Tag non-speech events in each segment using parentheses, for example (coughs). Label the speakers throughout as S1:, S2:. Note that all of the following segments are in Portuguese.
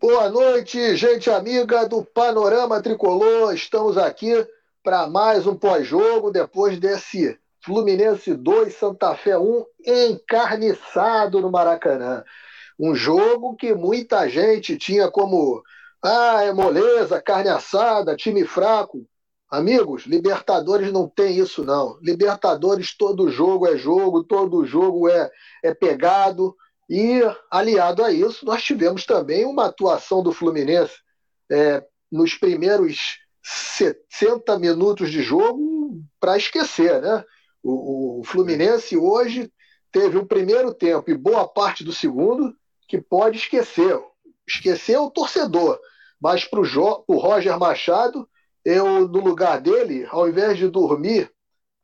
S1: Boa noite, gente amiga do Panorama Tricolor. Estamos aqui para mais um pós-jogo depois desse Fluminense 2, Santa Fé 1 encarniçado no Maracanã. Um jogo que muita gente tinha como ah, é moleza, carne assada, time fraco. Amigos, Libertadores não tem isso não. Libertadores todo jogo é jogo, todo jogo é, é pegado. E, aliado a isso, nós tivemos também uma atuação do Fluminense é, nos primeiros 60 minutos de jogo para esquecer. Né? O, o, Fluminense hoje teve o primeiro tempo e boa parte do segundo que pode esquecer. Esquecer o torcedor. Mas para o Roger Machado, eu, no lugar dele, ao invés de dormir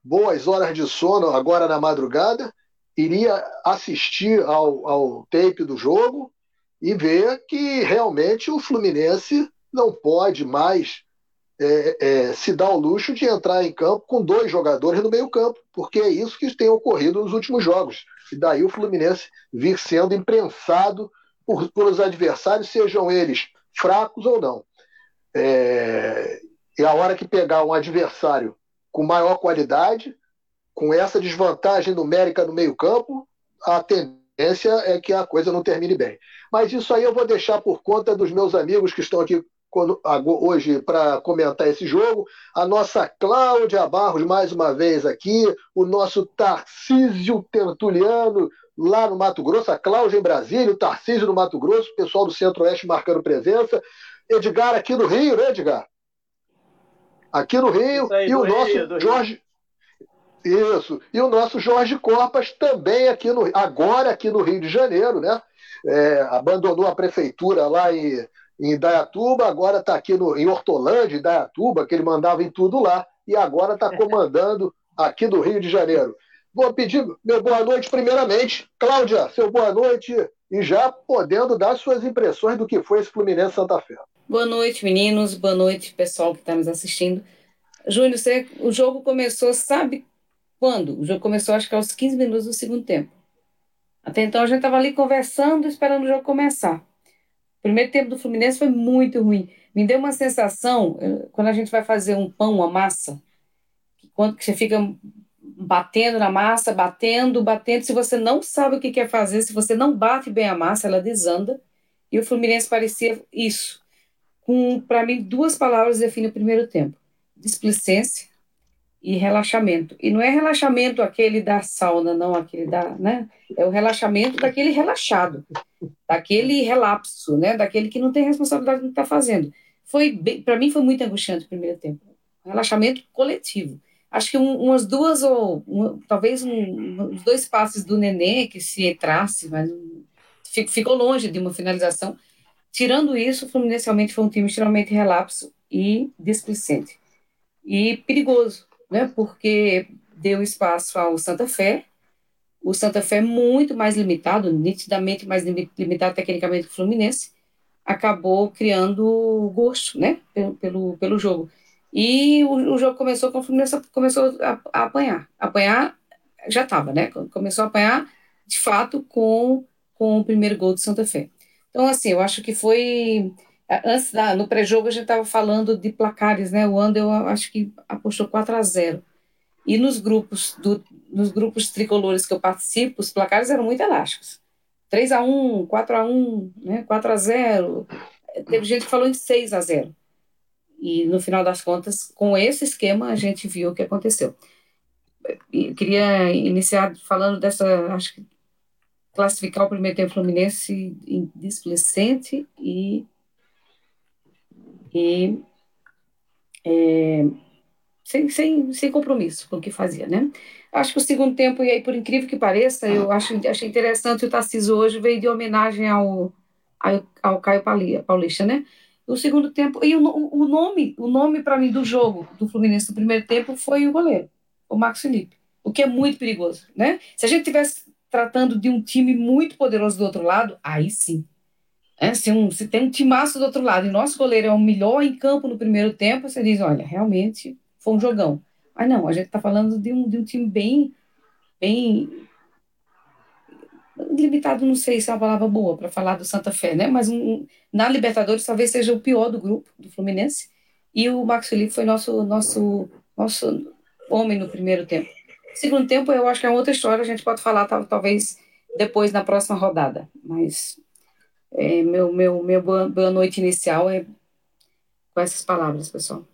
S1: boas horas de sono agora na madrugada, iria assistir ao, ao tape do jogo e ver que realmente o Fluminense não pode mais é, é, se dar o luxo de entrar em campo com dois jogadores no meio-campo, porque é isso que tem ocorrido nos últimos jogos. E daí o Fluminense vir sendo imprensado por, por os adversários, sejam eles fracos ou não. É, e a hora que pegar um adversário com maior qualidade, com essa desvantagem numérica no meio-campo, a tendência é que a coisa não termine bem. Mas isso aí eu vou deixar por conta dos meus amigos que estão aqui hoje para comentar esse jogo. A nossa Cláudia Barros, mais uma vez aqui, o nosso Tarcísio Tertuliano, lá no Mato Grosso, a Cláudia em Brasília, o Tarcísio no Mato Grosso, o pessoal do Centro-Oeste marcando presença. Edgar aqui no Rio, né, Edgar? Aqui no Rio, e o Rio, nosso Jorge. Isso. E o nosso Jorge Corpas também aqui no agora aqui no Rio de Janeiro, né? É, abandonou a prefeitura lá em, em Dayatuba, agora está aqui no, em Hortolândia, em Dayatuba, que ele mandava em tudo lá, e agora está comandando (laughs) aqui do Rio de Janeiro. Vou pedir meu boa noite primeiramente. Cláudia, seu boa noite e já podendo dar suas impressões do que foi esse Fluminense Santa Fé.
S2: Boa noite, meninos. Boa noite, pessoal que está nos assistindo. Júnior, você, o jogo começou, sabe quando? O jogo começou, acho que aos 15 minutos do segundo tempo. Até então a gente estava ali conversando, esperando o jogo começar. O primeiro tempo do Fluminense foi muito ruim. Me deu uma sensação, eh, quando a gente vai fazer um pão, uma massa, que quando você fica batendo na massa, batendo, batendo, se você não sabe o que quer fazer, se você não bate bem a massa, ela desanda. E o Fluminense parecia isso. Com, para mim, duas palavras definem o primeiro tempo: displicência e relaxamento. E não é relaxamento aquele da sauna, não, aquele da, né? É o relaxamento daquele relaxado, daquele relapso, né? Daquele que não tem responsabilidade do que está fazendo. Foi, para mim, foi muito angustiante o primeiro tempo. Relaxamento coletivo. Acho que um, umas duas ou talvez um, uns dois passes do Nenê que se entrasse, mas ficou longe de uma finalização. Tirando isso, o Fluminense realmente foi um time extremamente relapso e displicente. E perigoso, né, porque deu espaço ao Santa Fé, o Santa Fé muito mais limitado, nitidamente mais limitado tecnicamente que o Fluminense, acabou criando gosto, né, pelo, pelo, pelo jogo. E o, o, jogo começou com o Fluminense começou a, a apanhar. Apanhar já estava, né? Começou a apanhar, de fato, com, com o primeiro gol do Santa Fé. Então, assim, eu acho que foi Antes, no pré-jogo, a gente estava falando de placares, né? O Andel, acho que apostou 4 a 0 E nos grupos, do, nos grupos tricolores que eu participo, os placares eram muito elásticos. 3 a 1 4 a 1 né? 4 a 0 Teve gente que falou em 6 a 0 E, no final das contas, com esse esquema, a gente viu o que aconteceu. Eu queria iniciar falando dessa, acho que classificar o primeiro tempo Fluminense em displicente e e é, sem, sem, sem compromisso com o que fazia, né? Acho que o segundo tempo, e aí por incrível que pareça, eu acho, achei interessante o Tarcísio hoje veio de homenagem ao, ao, ao Caio Paulista, né? O segundo tempo, e o, o nome, o nome para mim do jogo do Fluminense no primeiro tempo foi o goleiro, o Marcos Felipe, o que é muito perigoso, né? Se a gente tivesse tratando de um time muito poderoso do outro lado, aí sim, é, se, um, se tem um timaço do outro lado e nosso goleiro é o melhor em campo no primeiro tempo, você diz, olha, realmente foi um jogão. Mas não, a gente está falando de um, de um time bem, bem limitado, não sei se é uma palavra boa para falar do Santa Fé, né? Mas um, na Libertadores talvez seja o pior do grupo, do Fluminense. E o Marcos Felipe foi nosso, nosso, nosso homem no primeiro tempo. Segundo tempo, eu acho que é outra história, a gente pode falar talvez depois na próxima rodada. Mas é, meu, meu, meu boa, boa noite inicial é com essas palavras, pessoal.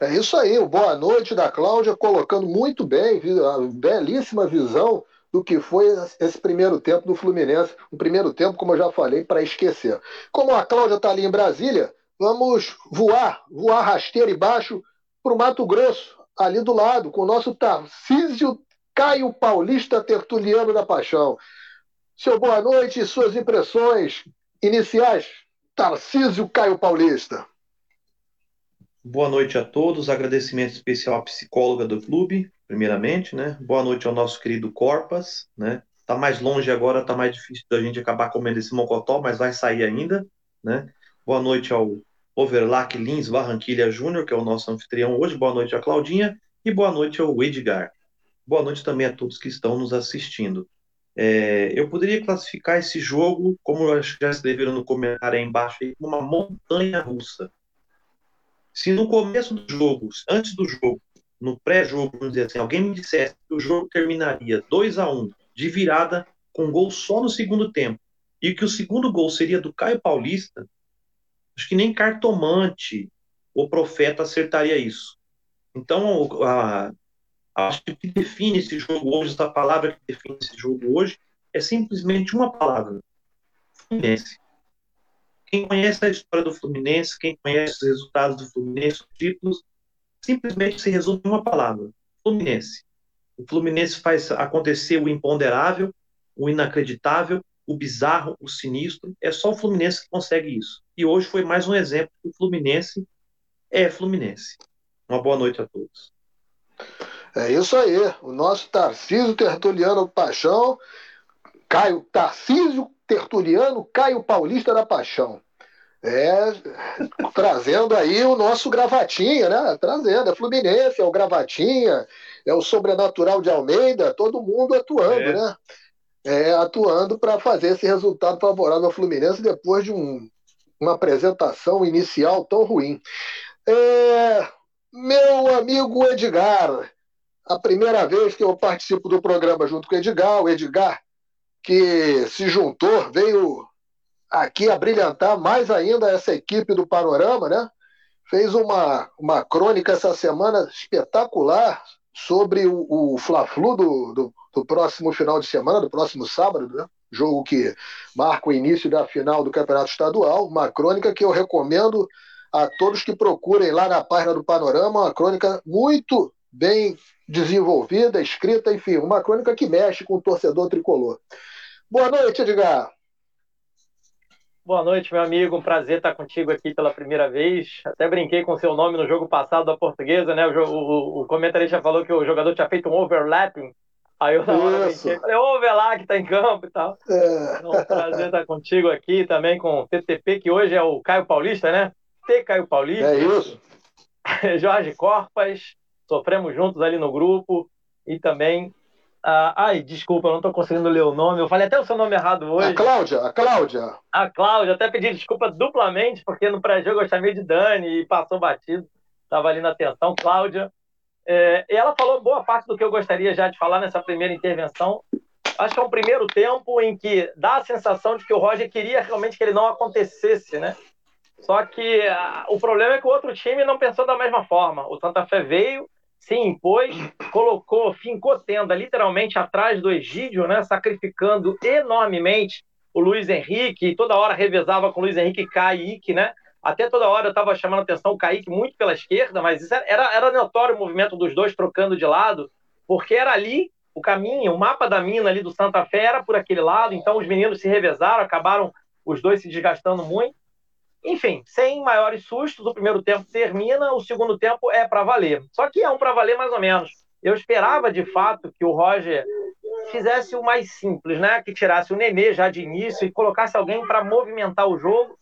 S1: É isso aí, o boa noite da Cláudia, colocando muito bem, a belíssima visão do que foi esse primeiro tempo do Fluminense. Um primeiro tempo, como eu já falei, para esquecer. Como a Cláudia está ali em Brasília, vamos voar, voar rasteiro e baixo para o Mato Grosso, ali do lado, com o nosso Tarcísio Caio Paulista Tertuliano da Paixão. Seu boa noite e suas impressões iniciais, Tarcísio Caio Paulista.
S3: Boa noite a todos. Agradecimento especial à psicóloga do clube, primeiramente, né? Boa noite ao nosso querido Corpas, né? Tá mais longe agora, tá mais difícil da gente acabar comendo esse mocotó, mas vai sair ainda, né? Boa noite ao Overlac Lins Barranquilha Júnior, que é o nosso anfitrião hoje. Boa noite a Claudinha e boa noite ao Edgar. Boa noite também a todos que estão nos assistindo. É, eu poderia classificar esse jogo, como já escreveram no comentário aí embaixo, como uma montanha russa. Se no começo do jogo, antes do jogo, no pré-jogo, vamos dizer assim, alguém me dissesse que o jogo terminaria 2 a 1 de virada, com gol só no segundo tempo, e que o segundo gol seria do Caio Paulista, acho que nem cartomante ou profeta acertaria isso. Então, a, acho que o que define esse jogo hoje, essa palavra que define esse jogo hoje, é simplesmente uma palavra: Fluminense. Quem conhece a história do Fluminense, quem conhece os resultados do Fluminense, os títulos, simplesmente se resume em uma palavra: Fluminense. O Fluminense faz acontecer o imponderável, o inacreditável, o bizarro, o sinistro. É só o Fluminense que consegue isso. E hoje foi mais um exemplo que o Fluminense é Fluminense. Uma boa noite a todos.
S1: É isso aí. O nosso Tarcísio Tertuliano Paixão, Caio Tarcísio Tertuliano Caio Paulista da Paixão. É, trazendo aí o nosso gravatinha, né? Trazendo, é Fluminense, é o gravatinha, é o sobrenatural de Almeida, todo mundo atuando, é. né? É, atuando para fazer esse resultado favorável ao Fluminense depois de um, uma apresentação inicial tão ruim. É, meu amigo Edgar, a primeira vez que eu participo do programa junto com o Edgar, o Edgar que se juntou, veio aqui a brilhantar mais ainda essa equipe do Panorama, né? Fez uma, uma crônica essa semana espetacular sobre o, o Fla-Flu do, do, do, próximo final de semana, do próximo sábado, né? Jogo que marca o início da final do Campeonato Estadual. Uma crônica que eu recomendo a todos que procurem lá na página do Panorama, uma crônica muito bem desenvolvida, escrita, enfim, uma crônica que mexe com o torcedor tricolor. Boa noite, Edgar.
S4: Boa noite, meu amigo. Um prazer estar contigo aqui pela primeira vez. Até brinquei com seu nome no jogo passado da portuguesa, né? O, o, o comentarista falou que o jogador tinha feito um overlapping. Aí eu na hora brinquei, falei, ô que tá em campo e tal. É. Então, um prazer estar contigo aqui também com o TTP, que hoje é o Caio Paulista, né? T Caio Paulista.
S1: É isso. (laughs)
S4: Jorge Corpas, sofremos juntos ali no grupo. E também ah, ai, desculpa, eu não estou conseguindo ler o nome. Eu falei até o seu nome errado hoje.
S1: A Cláudia, a Cláudia.
S4: A Cláudia, até pedi desculpa duplamente, porque no pré-jogo eu chamei de Dani e passou batido. Estava ali na atenção. Cláudia. É, ela falou boa parte do que eu gostaria já de falar nessa primeira intervenção. Acho que é um primeiro tempo em que dá a sensação de que o Roger queria realmente que ele não acontecesse, né? Só que a, o problema é que o outro time não pensou da mesma forma. O Santa Fé veio, se impôs, colocou, fincou tenda literalmente atrás do Egídio, né, sacrificando enormemente o Luiz Henrique, toda hora revezava com o Luiz Henrique e Kaique, né? Até toda hora eu estava chamando atenção o Kaique muito pela esquerda, mas isso era, era notório o movimento dos dois trocando de lado, porque era ali o caminho, o mapa da mina ali do Santa Fé era por aquele lado, então os meninos se revezaram, acabaram os dois se desgastando muito. Enfim, sem maiores sustos, o primeiro tempo termina, o segundo tempo é para valer. Só que é um para valer mais ou menos. Eu esperava, de fato, que o Roger fizesse o mais simples, né? Que tirasse o Nenê já de início e colocasse alguém para movimentar o jogo.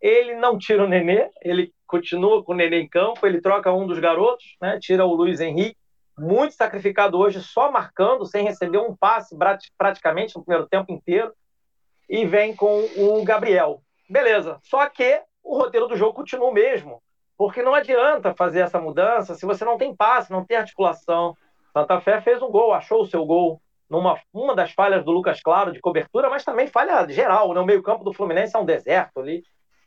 S4: Ele não tira o Nenê, ele continua com o Nenê em campo, ele troca um dos garotos, né? Tira o Luiz Henrique muito sacrificado hoje, só marcando, sem receber um passe praticamente no primeiro tempo inteiro, e vem com o Gabriel. Beleza, só que o roteiro do jogo continua o mesmo, porque não adianta fazer essa mudança se você não tem passe, não tem articulação. Santa Fé fez um gol, achou o seu gol numa uma das falhas do Lucas Claro de cobertura, mas também falha geral. Né? O meio-campo do Fluminense é um deserto ali,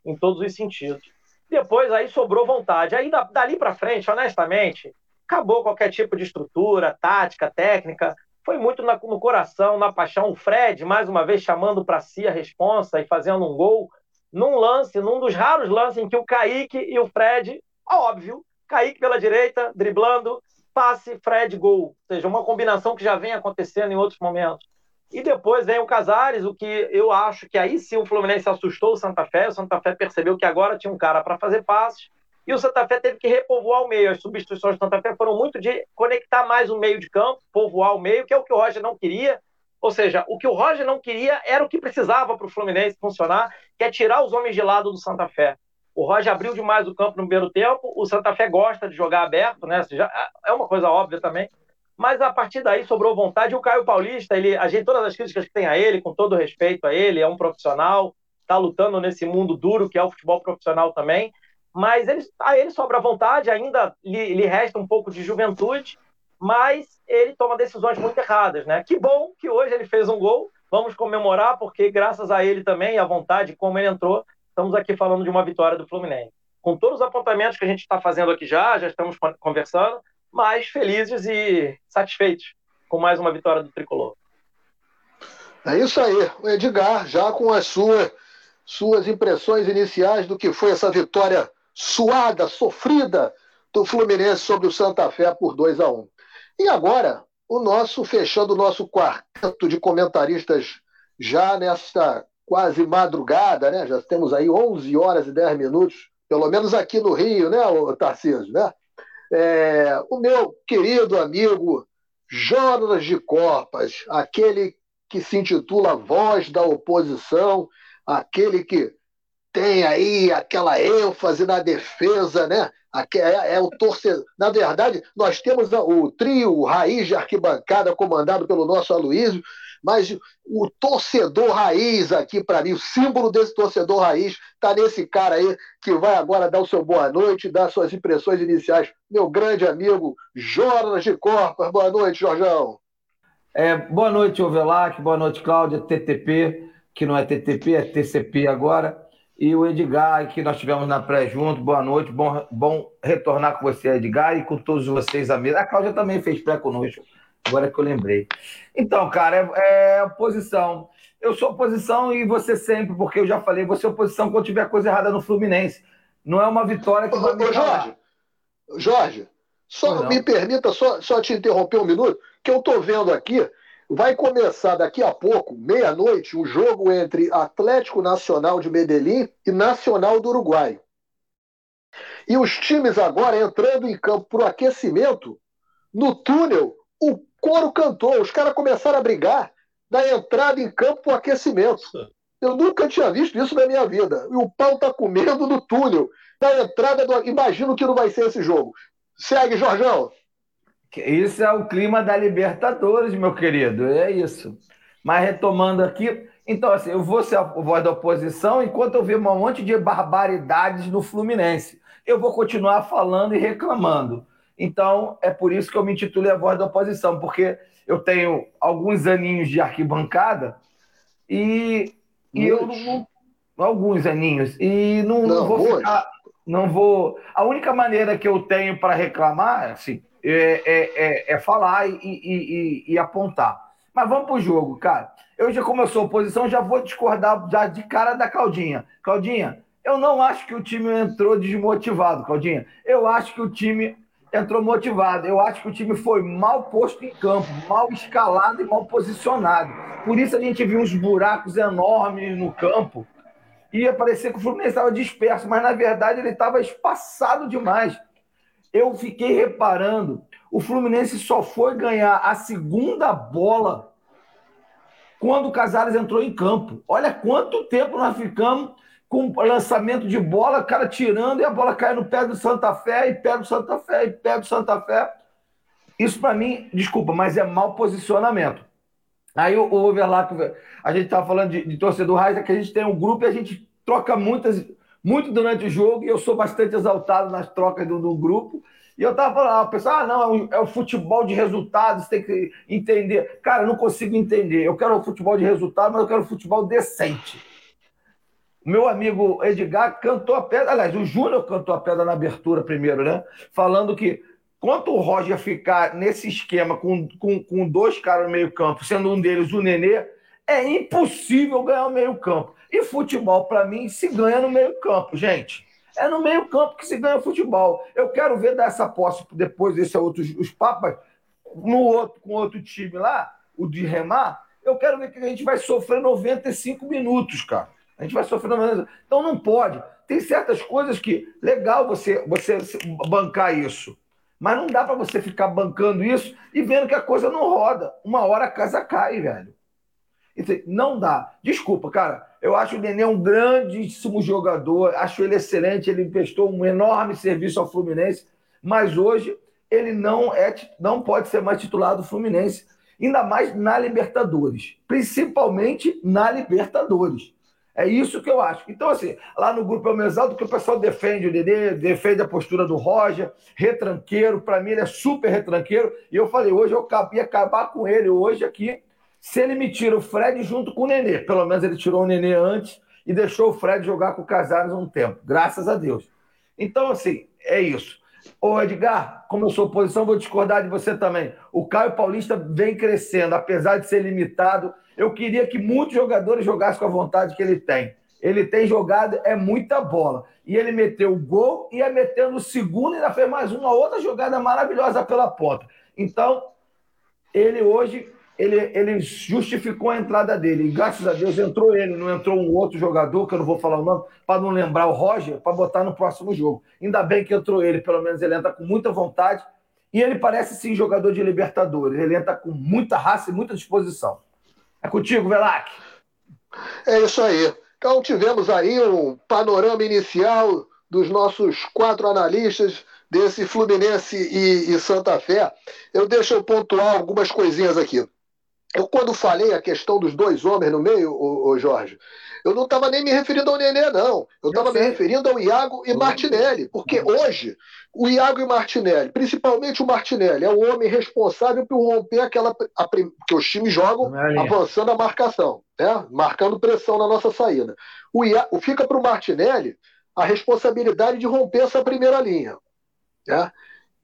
S4: em todos os sentidos. Depois aí sobrou vontade. Aí dali para frente, honestamente, acabou qualquer tipo de estrutura, tática, técnica. Foi muito no coração, na paixão. O Fred, mais uma vez, chamando para si a responsa e fazendo um gol num lance, num dos raros lances em que o Kaique e o Fred, óbvio, Kaique pela direita, driblando, passe, Fred, gol. Ou seja, uma combinação que já vem acontecendo em outros momentos. E depois vem o Casares, o que eu acho que aí sim o Fluminense assustou o Santa Fé. O Santa Fé percebeu que agora tinha um cara para fazer passes. E o Santa Fé teve que repovoar o meio. As substituições do Santa Fé foram muito de conectar mais o meio de campo, povoar o meio, que é o que o Roger não queria. Ou seja, o que o Roger não queria era o que precisava para o Fluminense funcionar, que é tirar os homens de lado do Santa Fé. O Roger abriu demais o campo no primeiro tempo, o Santa Fé gosta de jogar aberto, né? Já, é uma coisa óbvia também. Mas a partir daí sobrou vontade. O Caio Paulista, ele, a gente, todas as críticas que tem a ele, com todo respeito a ele, é um profissional, está lutando nesse mundo duro que é o futebol profissional também. Mas ele, a ele sobra vontade, ainda lhe, lhe resta um pouco de juventude mas ele toma decisões muito erradas, né? Que bom que hoje ele fez um gol, vamos comemorar, porque graças a ele também, a vontade como ele entrou, estamos aqui falando de uma vitória do Fluminense. Com todos os apontamentos que a gente está fazendo aqui já, já estamos conversando, mas felizes e satisfeitos com mais uma vitória do Tricolor.
S1: É isso aí, o Edgar, já com as suas, suas impressões iniciais do que foi essa vitória suada, sofrida do Fluminense sobre o Santa Fé por 2 a 1 e agora, o nosso, fechando o nosso quarteto de comentaristas já nesta quase madrugada, né? Já temos aí 11 horas e 10 minutos, pelo menos aqui no Rio, né, Tarcísio, né? É, o meu querido amigo Jonas de Corpas, aquele que se intitula Voz da Oposição, aquele que tem aí aquela ênfase na defesa, né? É, é, o torcedor. Na verdade, nós temos o trio raiz de arquibancada comandado pelo nosso Aloysio, mas o torcedor raiz aqui para mim, o símbolo desse torcedor raiz está nesse cara aí que vai agora dar o seu boa noite, dar suas impressões iniciais. Meu grande amigo Jonas de Corpas. Boa noite, Jorjão.
S5: É, boa noite, Ovelac. Boa noite, Cláudia. TTP, que não é TTP, é TCP agora e o Edgar, que nós tivemos na pré junto. Boa noite, bom, bom retornar com você, Edgar, e com todos vocês a mesa. A Cláudia também fez pré conosco, agora que eu lembrei. Então, cara, é, é oposição. Eu sou oposição e você sempre, porque eu já falei, você é oposição quando tiver coisa errada no Fluminense. Não é uma vitória que
S1: vai me Jorge, Jorge, só me permita só, só te interromper um minuto, que eu estou vendo aqui Vai começar daqui a pouco, meia-noite, o um jogo entre Atlético Nacional de Medellín e Nacional do Uruguai. E os times agora entrando em campo para o aquecimento, no túnel, o coro cantou, os caras começaram a brigar da entrada em campo para o aquecimento. Eu nunca tinha visto isso na minha vida. E o pau tá comendo no túnel, da entrada do. Imagino que não vai ser esse jogo. Segue, Jorjão.
S5: Isso é o clima da Libertadores, meu querido. É isso. Mas retomando aqui, então assim, eu vou ser a voz da oposição enquanto eu ver um monte de barbaridades no Fluminense. Eu vou continuar falando e reclamando. Então, é por isso que eu me intitulei a voz da oposição, porque eu tenho alguns aninhos de arquibancada e, e eu não, alguns aninhos e não, não vou ficar, não vou. A única maneira que eu tenho para reclamar, assim, é, é, é, é falar e, e, e, e, apontar. Mas vamos para o jogo, cara. Eu já, como eu sou oposição, já vou discordar já de cara da Claudinha. Claudinha, eu não acho que o time entrou desmotivado, Claudinha. Eu acho que o time entrou motivado. Eu acho que o time foi mal posto em campo, mal escalado e mal posicionado. Por isso a gente viu uns buracos enormes no campo. Ia parecer que o Fluminense estava disperso, mas na verdade ele estava espaçado demais eu fiquei reparando, o Fluminense só foi ganhar a segunda bola quando o Casares entrou em campo. Olha quanto tempo nós ficamos com lançamento de bola, cara tirando e a bola cai no pé do Santa Fé, e pé do Santa Fé, e pé do Santa Fé. Isso para mim, desculpa, mas é mau posicionamento. Aí o, o Overlap, a gente estava falando de, de torcedor raiz, é que a gente tem um grupo e a gente troca muitas, muito durante o jogo, e eu sou bastante exaltado nas trocas do, do grupo. E eu tava falando, o pessoal, ah, não, é o futebol de resultados, tem que entender. Cara, eu não consigo entender. Eu quero o futebol de resultados, mas eu quero futebol decente. O meu amigo Edgar cantou a pedra, aliás, o Júnior cantou a pedra na abertura primeiro, né? Falando que quanto o Roger ficar nesse esquema com, com, com dois caras no meio-campo, sendo um deles o Nenê, é impossível ganhar o meio-campo. E futebol, para mim, se ganha no meio-campo, gente. É no meio-campo que se ganha futebol. Eu quero ver dar essa posse depois desse outro, os papas, no outro, com outro time lá, o de remar. Eu quero ver que a gente vai sofrer 95 minutos, cara. A gente vai sofrer 95 Então não pode. Tem certas coisas que legal você, você bancar isso. Mas não dá para você ficar bancando isso e vendo que a coisa não roda. Uma hora a casa cai, velho. Não dá. Desculpa, cara. Eu acho o Nenê um grandíssimo jogador. Acho ele excelente. Ele prestou um enorme serviço ao Fluminense. Mas hoje ele não, é, não pode ser mais titular do Fluminense. Ainda mais na Libertadores. Principalmente na Libertadores. É isso que eu acho. Então, assim, lá no grupo eu me exalto que o pessoal defende o Nenê, defende a postura do Roger, retranqueiro. Para mim, ele é super retranqueiro. E eu falei, hoje eu ia acabar com ele hoje aqui se ele me tira o Fred junto com o Nenê, pelo menos ele tirou o Nenê antes e deixou o Fred jogar com o Casares um tempo, graças a Deus. Então, assim, é isso. Ô Edgar, como eu sou oposição, vou discordar de você também. O Caio Paulista vem crescendo, apesar de ser limitado. Eu queria que muitos jogadores jogassem com a vontade que ele tem. Ele tem jogado, é muita bola. E ele meteu o gol, ia metendo o segundo e ainda fez mais uma outra jogada maravilhosa pela ponta. Então, ele hoje ele, ele justificou a entrada dele. E graças a Deus entrou ele, não entrou um outro jogador, que eu não vou falar o nome, para não lembrar o Roger, para botar no próximo jogo. Ainda bem que entrou ele, pelo menos ele entra com muita vontade. E ele parece sim jogador de Libertadores. Ele entra com muita raça e muita disposição. É contigo, Velac.
S1: É isso aí. Então tivemos aí um panorama inicial dos nossos quatro analistas desse Fluminense e, e Santa Fé. Eu deixo eu pontuar algumas coisinhas aqui. Eu, quando falei a questão dos dois homens no meio, o, Jorge, eu não estava nem me referindo ao Nenê, não. Eu estava me referindo ao Iago e Martinelli. Porque hoje, o Iago e Martinelli, principalmente o Martinelli, é o homem responsável por romper aquela. A, que os times jogam avançando a marcação, né? marcando pressão na nossa saída. O Iago, fica para o Martinelli a responsabilidade de romper essa primeira linha. Né?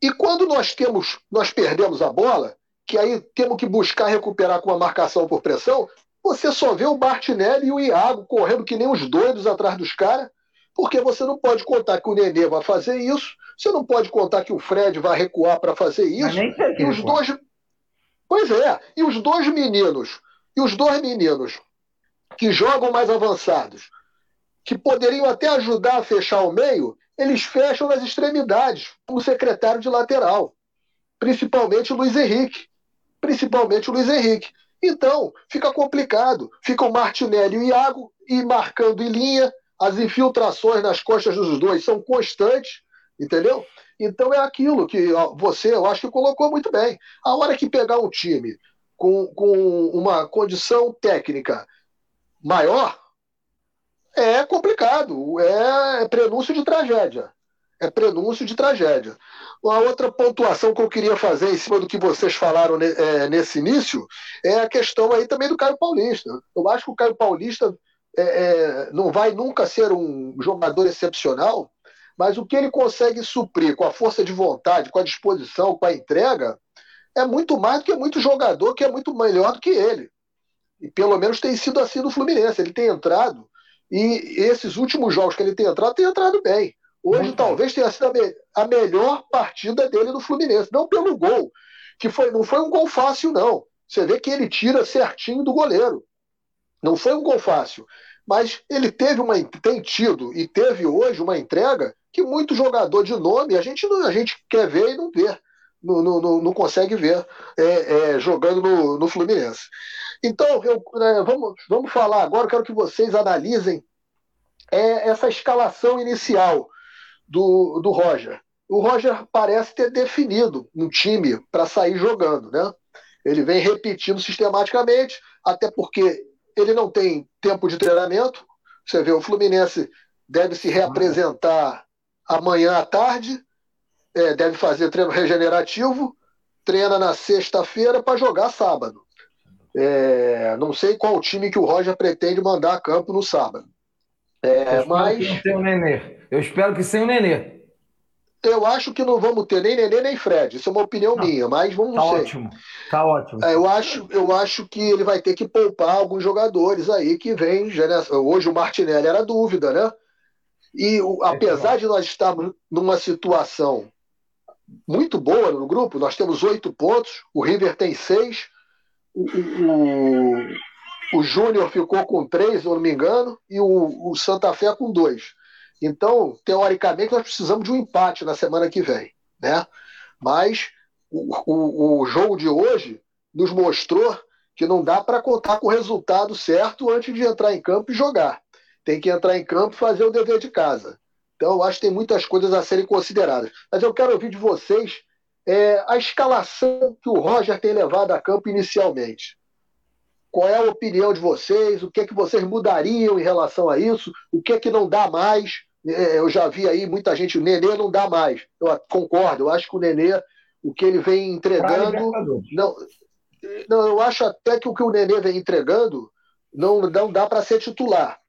S1: E quando nós temos, nós perdemos a bola, que aí temos que buscar recuperar com a marcação por pressão, você só vê o Martinelli e o Iago correndo que nem os doidos atrás dos caras, porque você não pode contar que o Nenê vai fazer isso, você não pode contar que o Fred vai recuar para fazer isso. E os dois. Pois é, e os dois meninos, e os dois meninos que jogam mais avançados, que poderiam até ajudar a fechar o meio, eles fecham nas extremidades, como secretário de lateral, principalmente o Luiz Henrique principalmente o Luiz Henrique. Então, fica complicado. Fica o Martinelli e o Iago e marcando em linha. As infiltrações nas costas dos dois são constantes, entendeu? Então é aquilo que você, eu acho que colocou muito bem. A hora que pegar um time com, com uma condição técnica maior, é complicado, é prenúncio de tragédia. É prenúncio de tragédia. Uma outra pontuação que eu queria fazer em cima do que vocês falaram é, nesse início é a questão aí também do Caio Paulista. Eu acho que o Caio Paulista é, é, não vai nunca ser um jogador excepcional, mas o que ele consegue suprir com a força de vontade, com a disposição, com a entrega, é muito mais do que muito jogador que é muito melhor do que ele. E pelo menos tem sido assim no Fluminense. Ele tem entrado, e esses últimos jogos que ele tem entrado, tem entrado bem. Hoje Muito talvez tenha sido a, me a, melhor partida dele no Fluminense. Não pelo gol, que foi, não foi um gol fácil, não. Você vê que ele tira certinho do goleiro. Não foi um gol fácil. Mas ele teve uma, tem tido e teve hoje uma entrega que muito jogador de nome a gente, não, a gente quer ver e não vê. Não, não, não consegue ver é, é, jogando no, no Fluminense. Então, eu, é, vamos, vamos falar agora, eu quero que vocês analisem é, essa escalação inicial do, do Roger. o Roger parece ter definido um time para sair jogando, né? Ele vem repetindo sistematicamente, até porque ele não tem tempo de treinamento. Você vê, o Fluminense deve se reapresentar amanhã à tarde, é, deve fazer treino regenerativo, treina na sexta-feira para jogar sábado. É, não sei qual time que o Roger pretende mandar a campo no sábado.
S5: É, mas. o Nenê. Eu espero que sem o Nenê.
S1: Eu acho que não vamos ter nem Nenê nem Fred. Isso é uma opinião não. minha, mas vamos
S5: tá
S1: ver.
S5: Ótimo. Tá ótimo.
S1: É, eu, acho, eu acho que ele vai ter que poupar alguns jogadores aí que vêm. Hoje o Martinelli era dúvida, né? E o, apesar de nós estarmos numa situação muito boa no grupo, nós temos oito pontos, o River tem seis, o, o, o Júnior ficou com três, se não me engano, e o, o Santa Fé com dois. Então, teoricamente, nós precisamos de um empate na semana que vem. Né? Mas o, o, o jogo de hoje nos mostrou que não dá para contar com o resultado certo antes de entrar em campo e jogar. Tem que entrar em campo e fazer o dever de casa. Então, eu acho que tem muitas coisas a serem consideradas. Mas eu quero ouvir de vocês é, a escalação que o Roger tem levado a campo inicialmente. Qual é a opinião de vocês? O que é que vocês mudariam em relação a isso? O que é que não dá mais? É, eu já vi aí muita gente, o Nenê não dá mais. Eu concordo, eu acho que o Nenê, o que ele vem entregando. Não, não, eu acho até que o que o Nenê vem entregando não, não dá para ser titular.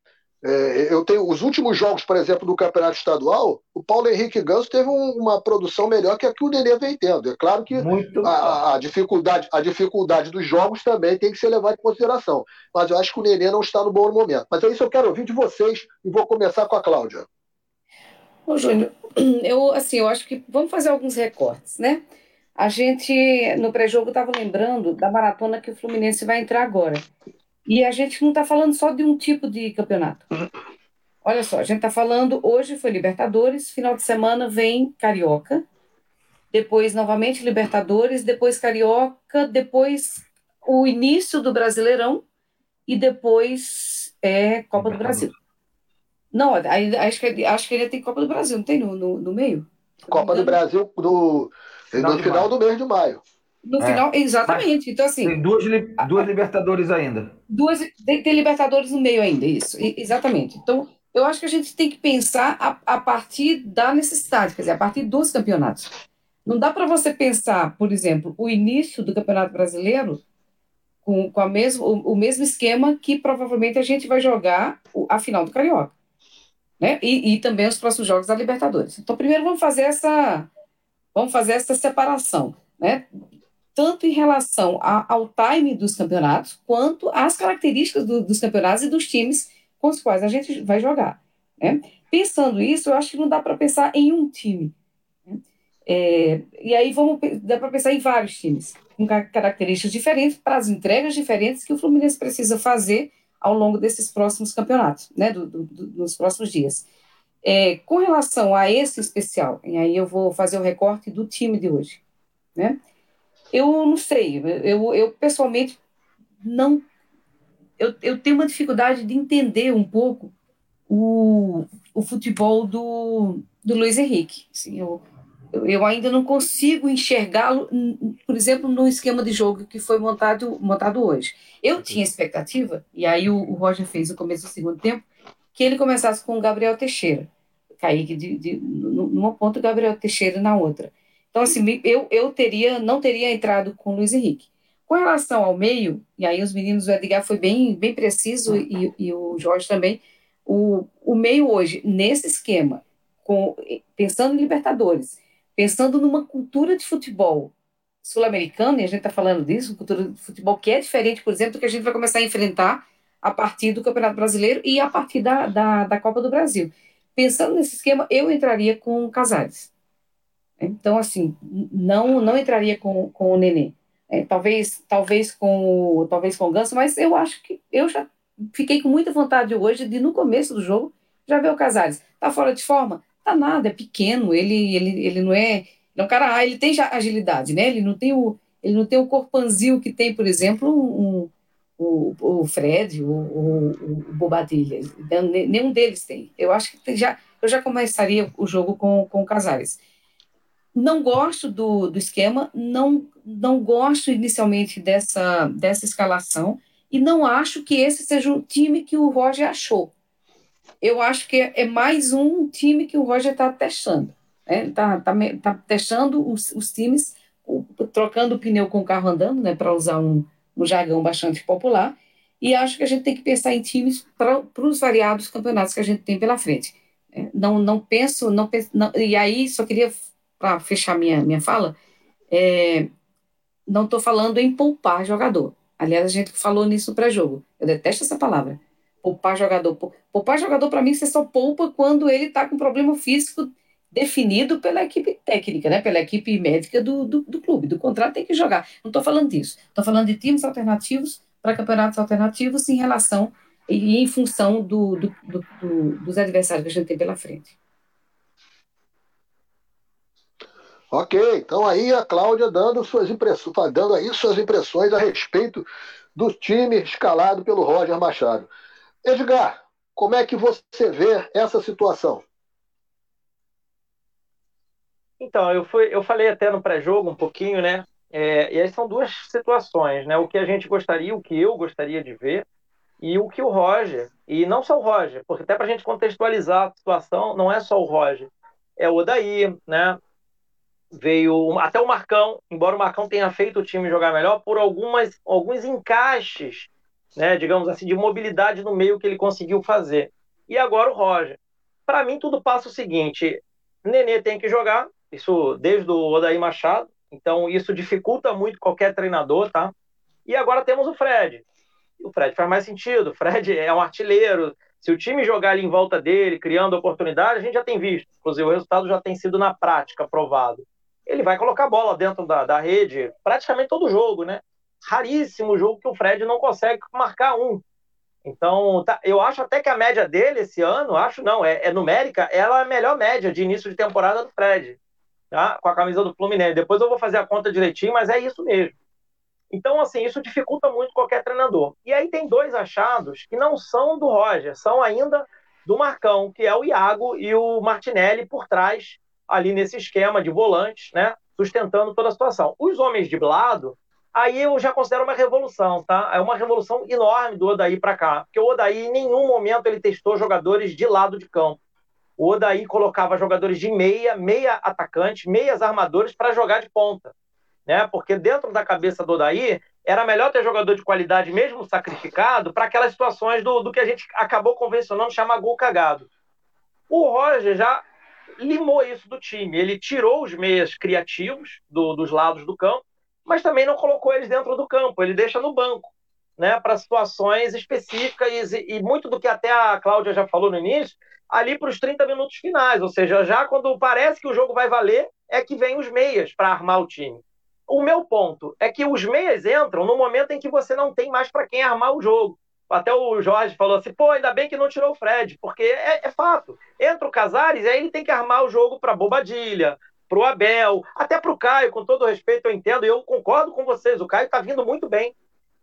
S1: É, eu tenho os últimos jogos, por exemplo, do campeonato estadual, o Paulo Henrique Ganso teve um, uma produção melhor que a que o Nenê vem tendo. É claro que a, a, dificuldade, a dificuldade dos jogos também tem que ser levada em consideração. Mas eu acho que o Nenê não está no bom momento. Mas é isso que eu quero ouvir de vocês e vou começar com a Cláudia.
S2: Ô, Júnior, (clears throat) eu, assim, eu acho que vamos fazer alguns recortes, né? A gente, no pré-jogo, estava lembrando da maratona que o Fluminense vai entrar agora. E a gente não está falando só de um tipo de campeonato. Olha só, a gente está falando, hoje foi Libertadores, final de semana vem Carioca, depois novamente Libertadores, depois Carioca, depois o início do Brasileirão e depois é Copa do Brasil. Não, acho que, acho que ele tem Copa do Brasil, não tem no, no, no meio?
S1: Copa do Brasil no, no final do mês de maio.
S2: No é. final, exatamente. Então, assim.
S5: Tem duas, duas Libertadores ainda.
S2: Duas, tem, tem, Libertadores no meio ainda, isso. Exatamente. Então, eu acho que a gente tem que pensar a, a partir da necessidade, quer dizer, a partir dos campeonatos. Não dá para você pensar, por exemplo, o início do Campeonato Brasileiro com, com a mesmo, o, o mesmo esquema que provavelmente a gente vai jogar a final do Carioca né? E, e também os próximos jogos da Libertadores. Então, primeiro vamos fazer essa, vamos fazer essa separação, né? Tanto em relação a, ao time dos campeonatos, quanto às características do, dos campeonatos e dos times com os quais a gente vai jogar. Né? Pensando isso, eu acho que não dá para pensar em um time. Né? É, e aí vamos, dá para pensar em vários times, com características diferentes, para as entregas diferentes que o Fluminense precisa fazer ao longo desses próximos campeonatos, né, do, do, do, dos próximos dias. É, com relação a esse especial, e aí eu vou fazer o recorte do time de hoje, né? Eu não sei, eu, eu pessoalmente não, eu, eu tenho uma dificuldade de entender um pouco o, o futebol do, do Luiz Henrique. Assim, eu, eu ainda não consigo enxergá-lo, por exemplo, no esquema de jogo que foi montado, montado hoje. Eu tinha expectativa, e aí o, o Roger fez no começo do segundo tempo, que ele começasse com o Gabriel Teixeira. Kaique de, de, numa ponta e Gabriel Teixeira na outra. Então, assim, eu, eu teria, não teria entrado com o Luiz Henrique. Com relação ao meio, e aí os meninos, o Edgar foi bem, bem preciso, e, e o Jorge também, o, o meio hoje, nesse esquema, com, pensando em Libertadores, pensando numa cultura de futebol sul-americana, e a gente está falando disso, cultura de futebol que é diferente, por exemplo, do que a gente vai começar a enfrentar a partir do Campeonato Brasileiro e a partir da, da, da Copa do Brasil. Pensando nesse esquema, eu entraria com Casares. Então, assim, não não entraria com, com o Nenê. É, talvez talvez com o, talvez com o Ganso, mas eu acho que eu já fiquei com muita vontade hoje de, no começo do jogo, já ver o Casares. Está fora de forma? Tá nada, é pequeno, ele, ele, ele não é. Ele é um cara, ah, ele tem agilidade, né? Ele não tem o, ele não tem o corpanzil que tem, por exemplo, um, o, o Fred, o, o, o Bobadilha. Nenhum deles tem. Eu acho que já, eu já começaria o jogo com, com Casares. Não gosto do, do esquema, não, não gosto inicialmente dessa, dessa escalação e não acho que esse seja o time que o Roger achou. Eu acho que é mais um time que o Roger está testando. Está né? tá, tá testando os, os times, trocando o pneu com o carro andando, né, para usar um, um jargão bastante popular, e acho que a gente tem que pensar em times para os variados campeonatos que a gente tem pela frente. É, não, não penso, não, penso, não e aí só queria, para fechar minha, minha fala, é, não estou falando em poupar jogador. Aliás, a gente falou nisso no pré-jogo. Eu detesto essa palavra. Poupar jogador. Poupar jogador, para mim, você só poupa quando ele está com problema físico definido pela equipe técnica, né? pela equipe médica do, do, do clube. Do contrato tem que jogar. Não estou falando disso. Estou falando de times alternativos para campeonatos alternativos em relação e em função do, do, do, dos adversários que a gente tem pela frente.
S1: Ok, então aí a Cláudia dando suas impressões, dando aí suas impressões a respeito do time escalado pelo Roger Machado. Edgar, como é que você vê essa situação?
S4: Então, eu, fui, eu falei até no pré-jogo um pouquinho, né? É, e aí são duas situações, né? O que a gente gostaria, o que eu gostaria de ver, e o que o Roger, e não só o Roger, porque até para a gente contextualizar a situação, não é só o Roger, é o Odaí, né? Veio até o Marcão, embora o Marcão tenha feito o time jogar melhor, por algumas, alguns encaixes, né? Digamos assim, de mobilidade no meio que ele conseguiu fazer. E agora o Roger. Para mim, tudo passa o seguinte: Nenê tem que jogar, isso desde o Odaí Machado, então, isso dificulta muito qualquer treinador, tá? E agora temos o Fred. O Fred faz mais sentido. O Fred (laughs) é um artilheiro. Se o time jogar ali em volta dele, criando oportunidade, a gente já tem visto. Inclusive, o resultado já tem sido na prática provado. Ele vai colocar a bola dentro da, da rede praticamente todo jogo, né? Raríssimo jogo que o Fred não consegue marcar um. Então, tá, eu acho até que a média dele esse ano, acho não, é, é numérica, ela é a melhor média de início de temporada do Fred tá? com a camisa do Fluminense. Depois eu vou fazer a conta direitinho, mas é isso mesmo. Então, assim, isso dificulta muito qualquer treinador. E aí tem dois achados que não são do Roger, são ainda do Marcão, que é o Iago e o Martinelli por trás, ali nesse esquema de volantes, né? Sustentando toda a situação. Os homens de lado, aí eu já considero uma revolução, tá? É uma revolução enorme do Odaí para cá, porque o Odaí em nenhum momento ele testou jogadores de lado de campo o Odaí colocava jogadores de meia, meia atacante, meias armadores para jogar de ponta. Né? Porque dentro da cabeça do Odaí era melhor ter jogador de qualidade, mesmo sacrificado, para aquelas situações do, do que a gente acabou convencionando chamar gol cagado. O Roger já limou isso do time. Ele tirou os meias criativos do, dos lados do campo, mas também não colocou eles dentro do campo. Ele deixa no banco, né, para situações específicas e, e, muito do que até a Cláudia já falou no início, ali para os 30 minutos finais, ou seja, já quando parece que o jogo vai valer, é que vem os meias para armar o time. O meu ponto é que os meias entram no momento em que você não tem mais para quem armar o jogo. Até o Jorge falou assim: pô, ainda bem que não tirou o Fred, porque é, é fato. Entra o Casares e aí ele tem que armar o jogo para Bobadilha, para o Abel, até para o Caio, com todo respeito, eu entendo, e eu concordo com vocês, o Caio está vindo muito bem.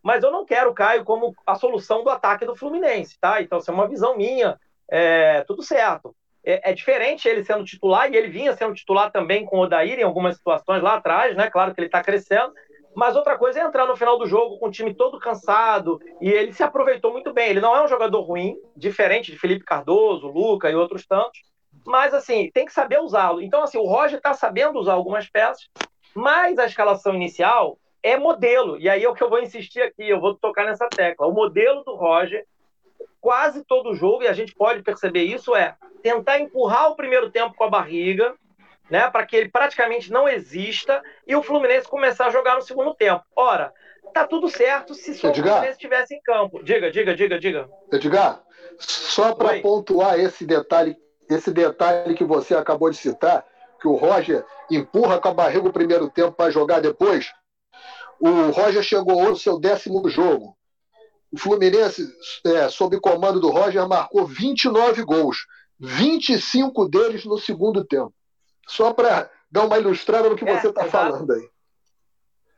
S4: Mas eu não quero o Caio como a solução do ataque do Fluminense, tá? Então, isso é uma visão minha é, tudo certo. É, é, diferente ele sendo titular, e ele vinha sendo titular também com o Odair em algumas situações lá atrás, né? Claro que ele está crescendo. Mas outra coisa é entrar no final do jogo com o time todo cansado, e ele se aproveitou muito bem. Ele não é um jogador ruim, diferente de Felipe Cardoso, Luca e outros tantos, mas assim, tem que saber usá-lo. Então, assim, o Roger está sabendo usar algumas peças, mas a escalação inicial é modelo, e aí é o que eu vou insistir aqui, eu vou tocar nessa tecla. O modelo do Roger quase todo jogo, e a gente pode perceber isso, é tentar empurrar o primeiro tempo com a barriga, né, para que ele praticamente não exista, e o Fluminense começar a jogar no segundo tempo. Ora, tá tudo certo se só o Fluminense estivesse em campo. Diga, diga, diga, diga.
S1: Edgar, só para pontuar esse detalhe, esse detalhe que você acabou de citar, que o Roger empurra com a barriga o primeiro tempo para jogar depois. O Roger chegou hoje no seu décimo jogo. O Fluminense, é, sob comando do Roger, marcou 29 gols, 25 deles no segundo tempo. Só para dar uma ilustrada no que é, você está falando aí.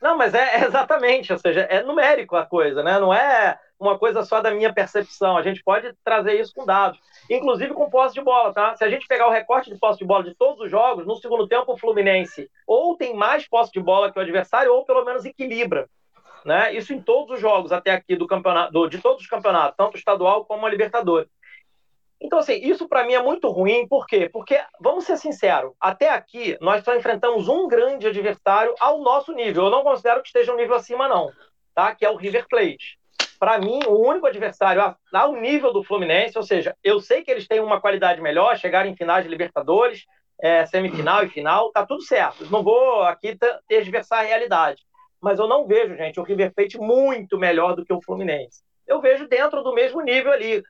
S4: Não, mas é, é, exatamente, ou seja, é numérico a coisa, né? Não é, uma coisa só da minha percepção. A gente pode trazer isso com dados, inclusive com posse de bola, tá? Se a gente pegar o recorte de posse de bola de todos os jogos, no segundo tempo o Fluminense ou tem mais posse de bola que o adversário ou pelo menos equilibra. Né? Isso em todos os jogos até aqui do campeonato, do, de todos os campeonatos, tanto estadual como a Libertadores. Então, assim, isso para mim é muito ruim, por quê? Porque, vamos ser sinceros, até aqui nós só enfrentamos um grande adversário ao nosso nível. Eu não considero que esteja um nível acima, não, tá? Que é o River Plate. Para mim, o único adversário ao nível do Fluminense, ou seja, eu sei que eles têm uma qualidade melhor, chegaram em finais de Libertadores, é, semifinal e final, tá tudo certo. Não vou aqui tergiversar a realidade mas eu não vejo, gente, o River Plate muito melhor do que o Fluminense. Eu vejo dentro do mesmo nível ali,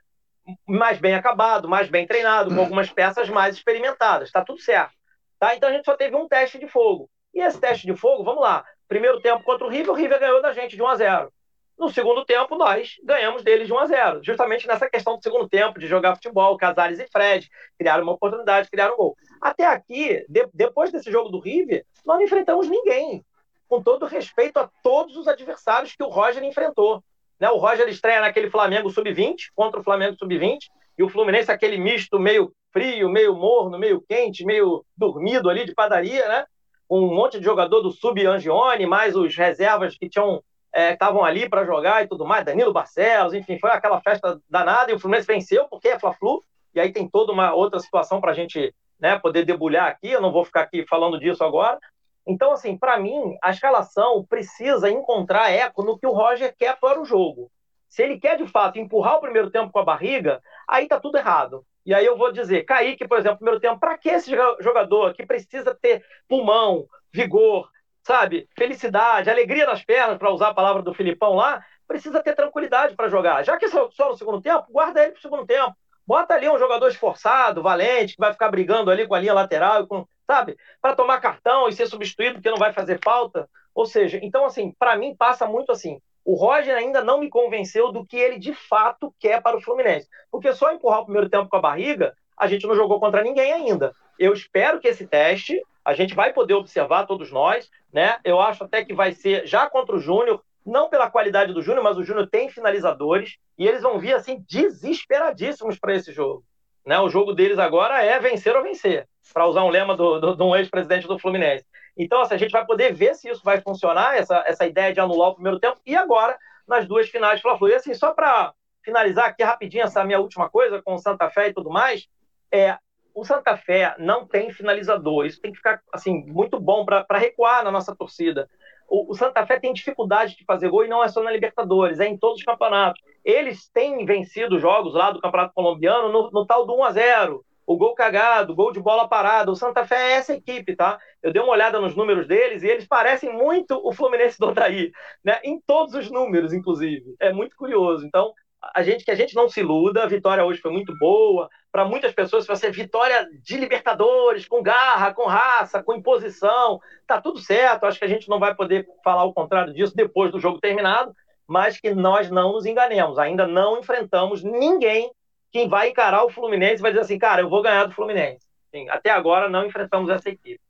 S4: mais bem acabado, mais bem treinado, com algumas peças mais experimentadas. Está tudo certo. Tá? Então a gente só teve um teste de fogo. E esse teste de fogo, vamos lá. Primeiro tempo contra o River, o River ganhou da gente de 1 a 0. No segundo tempo, nós ganhamos deles de 1 a 0. Justamente nessa questão do segundo tempo, de jogar futebol, Casares e Fred, criaram uma oportunidade, criaram um gol. Até aqui, de, depois desse jogo do River, nós não enfrentamos ninguém com todo respeito a todos os adversários que o Roger enfrentou. Né? O Roger estreia naquele Flamengo sub-20 contra o Flamengo sub-20 e o Fluminense aquele misto meio frio, meio morno, meio quente, meio dormido ali de padaria, né? Um monte de jogador do sub-Angione, mais os reservas que tinham é, estavam ali para jogar e tudo mais, Danilo Barcelos, enfim, foi aquela festa danada e o Fluminense venceu porque é Fla-Flu, e aí tem toda uma outra situação para a gente né, poder debulhar aqui, eu não vou ficar aqui falando disso agora, então, assim, para mim, a escalação precisa encontrar eco no que o Roger quer para o jogo. Se ele quer, de fato, empurrar o primeiro tempo com a barriga, aí tá tudo errado. E aí eu vou dizer, Kaique, por exemplo, primeiro tempo, para que esse jogador que precisa ter pulmão, vigor, sabe, felicidade, alegria nas pernas, para usar a palavra do Filipão lá, precisa ter tranquilidade para jogar. Já que só, no segundo tempo, guarda ele para o segundo tempo. Bota ali um jogador esforçado, valente, que vai ficar brigando ali com a linha lateral, com, sabe? Para tomar cartão e ser substituído porque não vai fazer falta. Ou seja, então, assim, para mim passa muito assim. O Roger ainda não me convenceu do que ele de fato quer para o Fluminense. Porque só empurrar o primeiro tempo com a barriga, a gente não jogou contra ninguém ainda. Eu espero que esse teste a gente vai poder observar todos nós, né? Eu acho até que vai ser já contra o Júnior, não pela qualidade do Júnior, mas o Júnior tem finalizadores e eles vão vir assim desesperadíssimos para esse jogo. Né? O jogo deles agora é vencer ou vencer, para usar um lema do, do, de um ex-presidente do Fluminense. Então, assim, a gente vai poder ver se isso vai funcionar, essa, essa ideia de anular o primeiro tempo, e agora nas duas finais de Fla-Flu. E assim, só para finalizar aqui rapidinho essa minha última coisa com o Santa Fé e tudo mais, é, o Santa Fé não tem finalizador. Isso tem que ficar assim muito bom para recuar na nossa torcida o, Santa Fé tem dificuldade de fazer gol e não é só na Libertadores, é em todos os campeonatos. Eles têm vencido jogos lá do Campeonato Colombiano no, no tal do 1 a 0 o gol cagado, o gol de bola parada. O Santa Fé é essa equipe, tá? Eu dei uma olhada nos números deles e eles parecem muito o Fluminense do Odaí, né? Em todos os números, inclusive. É muito curioso. Então, a gente que a gente não se iluda, a vitória hoje foi muito boa. Para muitas pessoas vai ser vitória de Libertadores, com garra, com raça, com imposição. Tá tudo certo. Acho que a gente não vai poder falar o contrário disso depois do jogo terminado, mas que nós não nos enganemos. Ainda não enfrentamos ninguém que vai encarar o Fluminense vai dizer assim, cara, eu vou ganhar do Fluminense. Sim, até agora não enfrentamos essa equipe.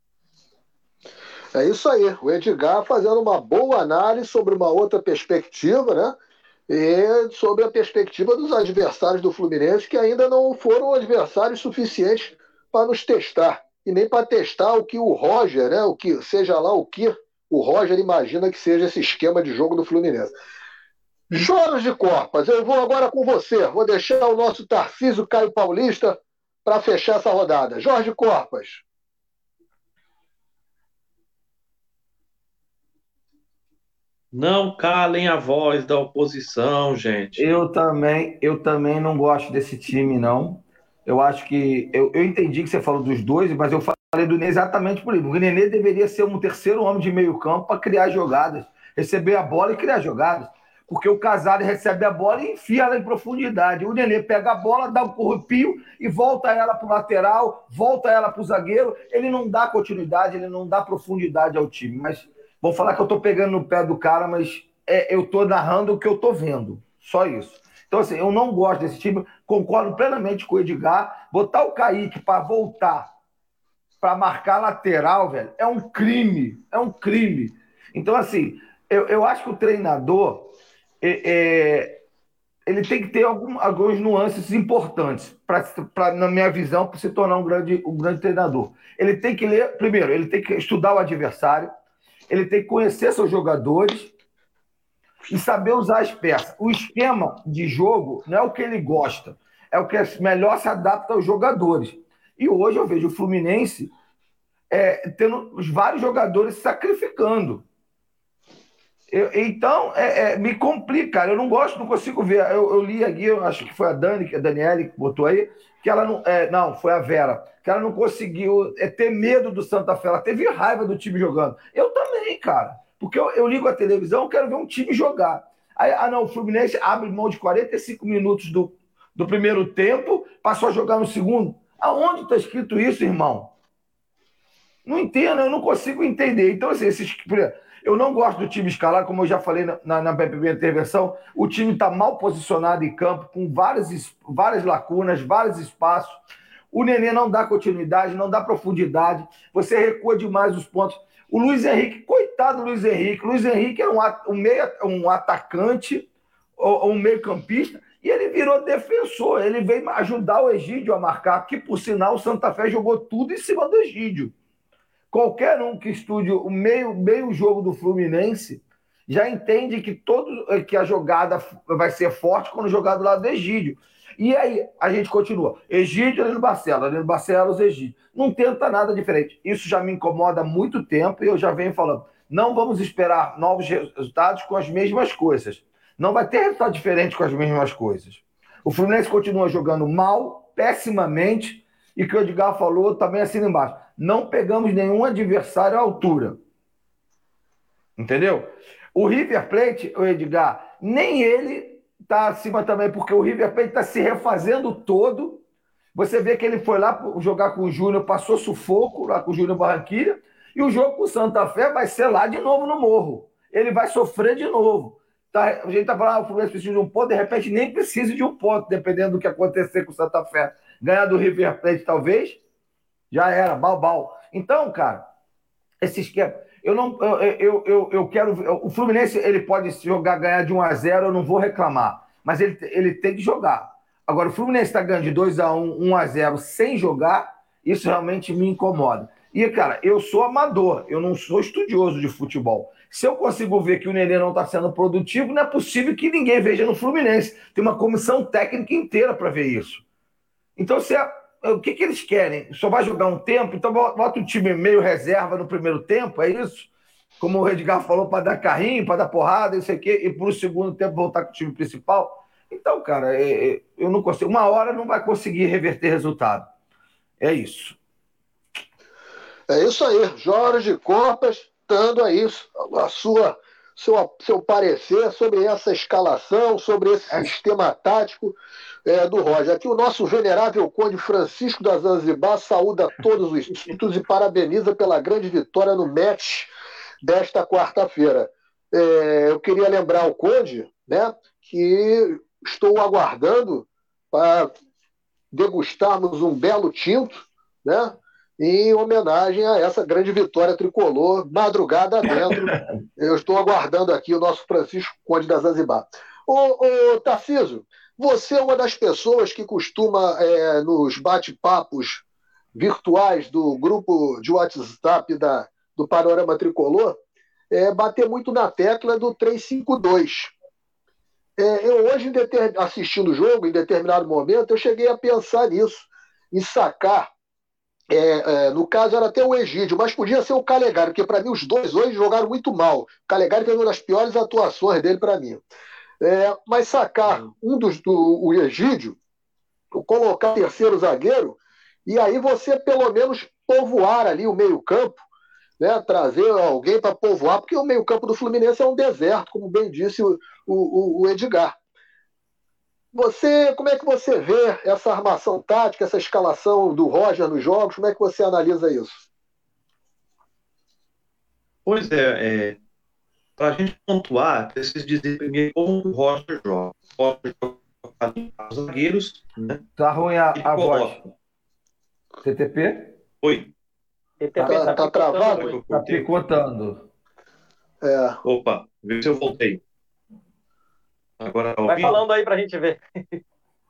S1: É isso aí. O Edgar fazendo uma boa análise sobre uma outra perspectiva, né? E sobre a perspectiva dos adversários do Fluminense, que ainda não foram adversários suficientes para nos testar. E nem para testar o que o Roger, né, o que seja lá o que o Roger imagina que seja esse esquema de jogo do Fluminense. Jorge Corpas, eu vou agora com você. Vou deixar o nosso Tarcísio Caio Paulista para fechar essa rodada. Jorge Corpas.
S3: Não calem a voz da oposição, gente.
S5: Eu também, eu também não gosto desse time, não. Eu acho que. Eu, eu entendi que você falou dos dois, mas eu falei do Nenê exatamente por isso. O Nenê deveria ser um terceiro homem de meio campo para criar jogadas, receber a bola e criar jogadas. Porque o Casares recebe a bola e enfia ela em profundidade. O Nenê pega a bola, dá um corrupio e volta ela para o lateral, volta ela para o zagueiro. Ele não dá continuidade, ele não dá profundidade ao time. Mas Vou falar que eu estou pegando no pé do cara, mas é, eu estou narrando o que eu estou vendo. Só isso. Então, assim, eu não gosto desse time, concordo plenamente com o Edgar. Botar o Kaique para voltar, para marcar lateral, velho, é um crime. É um crime. Então, assim, eu, eu acho que o treinador. É, é, ele tem que ter algum, algumas nuances importantes para, na minha visão, para se tornar um grande, um grande treinador. Ele tem que ler, primeiro, ele tem que estudar o adversário, ele tem que conhecer seus jogadores e saber usar as peças. O esquema de jogo não é o que ele gosta, é o que melhor se adapta aos jogadores. E hoje eu vejo o Fluminense é, tendo vários jogadores sacrificando. Eu, então, é, é, me complica, cara. Eu não gosto, não consigo ver. Eu, eu, li aqui, eu acho que foi a Dani, a Daniele que botou aí, que ela não. É, não, foi a Vera, que ela não conseguiu é, ter medo do Santa Fé. Ela teve raiva do time jogando. Eu também, cara. Porque eu, eu ligo a televisão, quero ver um time jogar. Aí, ah, não, o Fluminense abre mão de 45 minutos do, do primeiro tempo, passou a jogar no segundo. Aonde está escrito isso, irmão? Não entendo, eu não consigo entender. Então, assim, esses, eu não gosto do time escalar, como eu já falei na, na, intervenção. O time está mal posicionado em campo, com várias, várias lacunas, vários espaços. O Nenê não dá continuidade, não dá profundidade. Você recua demais os pontos. O Luiz Henrique, coitado do Luiz Henrique. Luiz Henrique é um, um, meia, um atacante, um meio-campista, e ele virou defensor. Ele veio ajudar o Egídio a marcar, que por sinal o Santa Fé jogou tudo em cima do Egídio. Qualquer um que estude o meio, meio jogo do Fluminense já entende que todo que a jogada vai ser forte quando jogar do lado do Egídio. E aí a gente continua. Egídio, Alino Barcelos, Alino Barcelos, Egídio. Não tenta nada diferente. Isso já me incomoda há muito tempo e eu já venho falando. Não vamos esperar novos resultados com as mesmas coisas. Não vai ter resultado diferente com as mesmas coisas. O Fluminense continua jogando mal, pessimamente, e que o Edgar falou também assim embaixo não pegamos nenhum adversário à altura. Entendeu? O River Plate, o Edgar, nem ele está acima também, porque o River Plate está se refazendo todo. Você vê que ele foi lá jogar com o Júnior, passou sufoco lá com o Júnior Barranquilha, e o jogo com o Santa Fé vai ser lá de novo no Morro. Ele vai sofrer de novo. Tá, a gente está falando, ah, o Fluminense precisa de um ponto, de repente nem precisa de um ponto, dependendo do que acontecer com o Santa Fé. Ganhar do River Plate, talvez, já era, balbal. Então, cara, esse esquema. Eu não. Eu, eu, eu, eu quero. O Fluminense ele pode jogar, ganhar de 1 a 0 eu não vou reclamar. Mas ele, ele tem que jogar. Agora, o Fluminense está ganhando de 2 a 1 1 a 0 sem jogar, isso realmente me incomoda. E, cara, eu sou amador, eu não sou estudioso de futebol. Se eu consigo ver que o Nenê não está sendo produtivo, não é possível que ninguém veja no Fluminense. Tem uma comissão técnica inteira para ver isso. Então, se é o que, que eles querem? Só vai jogar um tempo? Então bota o time meio reserva no primeiro tempo, é isso? Como o Edgar falou, para dar carrinho, para dar porrada, isso aqui, e para o segundo tempo voltar com o time principal. Então, cara, é, é, eu não consigo. Uma hora não vai conseguir reverter resultado. É isso.
S1: É isso aí. Jorge Corpas dando aí a sua seu, seu parecer sobre essa escalação, sobre esse é. sistema tático é, do Roger. Aqui o nosso venerável Conde Francisco da Zanzibar saúda todos os inscritos e parabeniza pela grande vitória no match desta quarta-feira. É, eu queria lembrar o Conde né, que estou aguardando para degustarmos um belo tinto, né? em homenagem a essa grande vitória tricolor, madrugada dentro. (laughs) Eu estou aguardando aqui o nosso Francisco Conde da Zanzibar. Ô, ô Tarciso, você é uma das pessoas que costuma, é, nos bate-papos virtuais do grupo de WhatsApp da, do Panorama Tricolor, é, bater muito na tecla do 352. É, eu hoje, assistindo o jogo, em determinado momento, eu cheguei a pensar nisso, em sacar é, é, no caso era até o Egídio, mas podia ser o Calegari, porque para mim os dois hoje jogaram muito mal. O Calegari teve uma das piores atuações dele para mim. É, mas sacar um dos do o Egídio, colocar terceiro zagueiro, e aí você pelo menos povoar ali o meio-campo, né, trazer alguém para povoar, porque o meio-campo do Fluminense é um deserto, como bem disse o, o, o Edgar. Você, como é que você vê essa armação tática, essa escalação do Roger nos jogos? Como é que você analisa isso?
S3: Pois é, é para a gente pontuar, preciso dizer primeiro como o Roger joga. O Roger joga os zagueiros. Né?
S5: Tá ruim a, a voz. TTP?
S3: Oi.
S1: TTP tá, tá, tá travado?
S5: Tá picotando.
S3: É. Opa, vê se eu voltei.
S4: Agora tá Vai falando aí para a gente ver.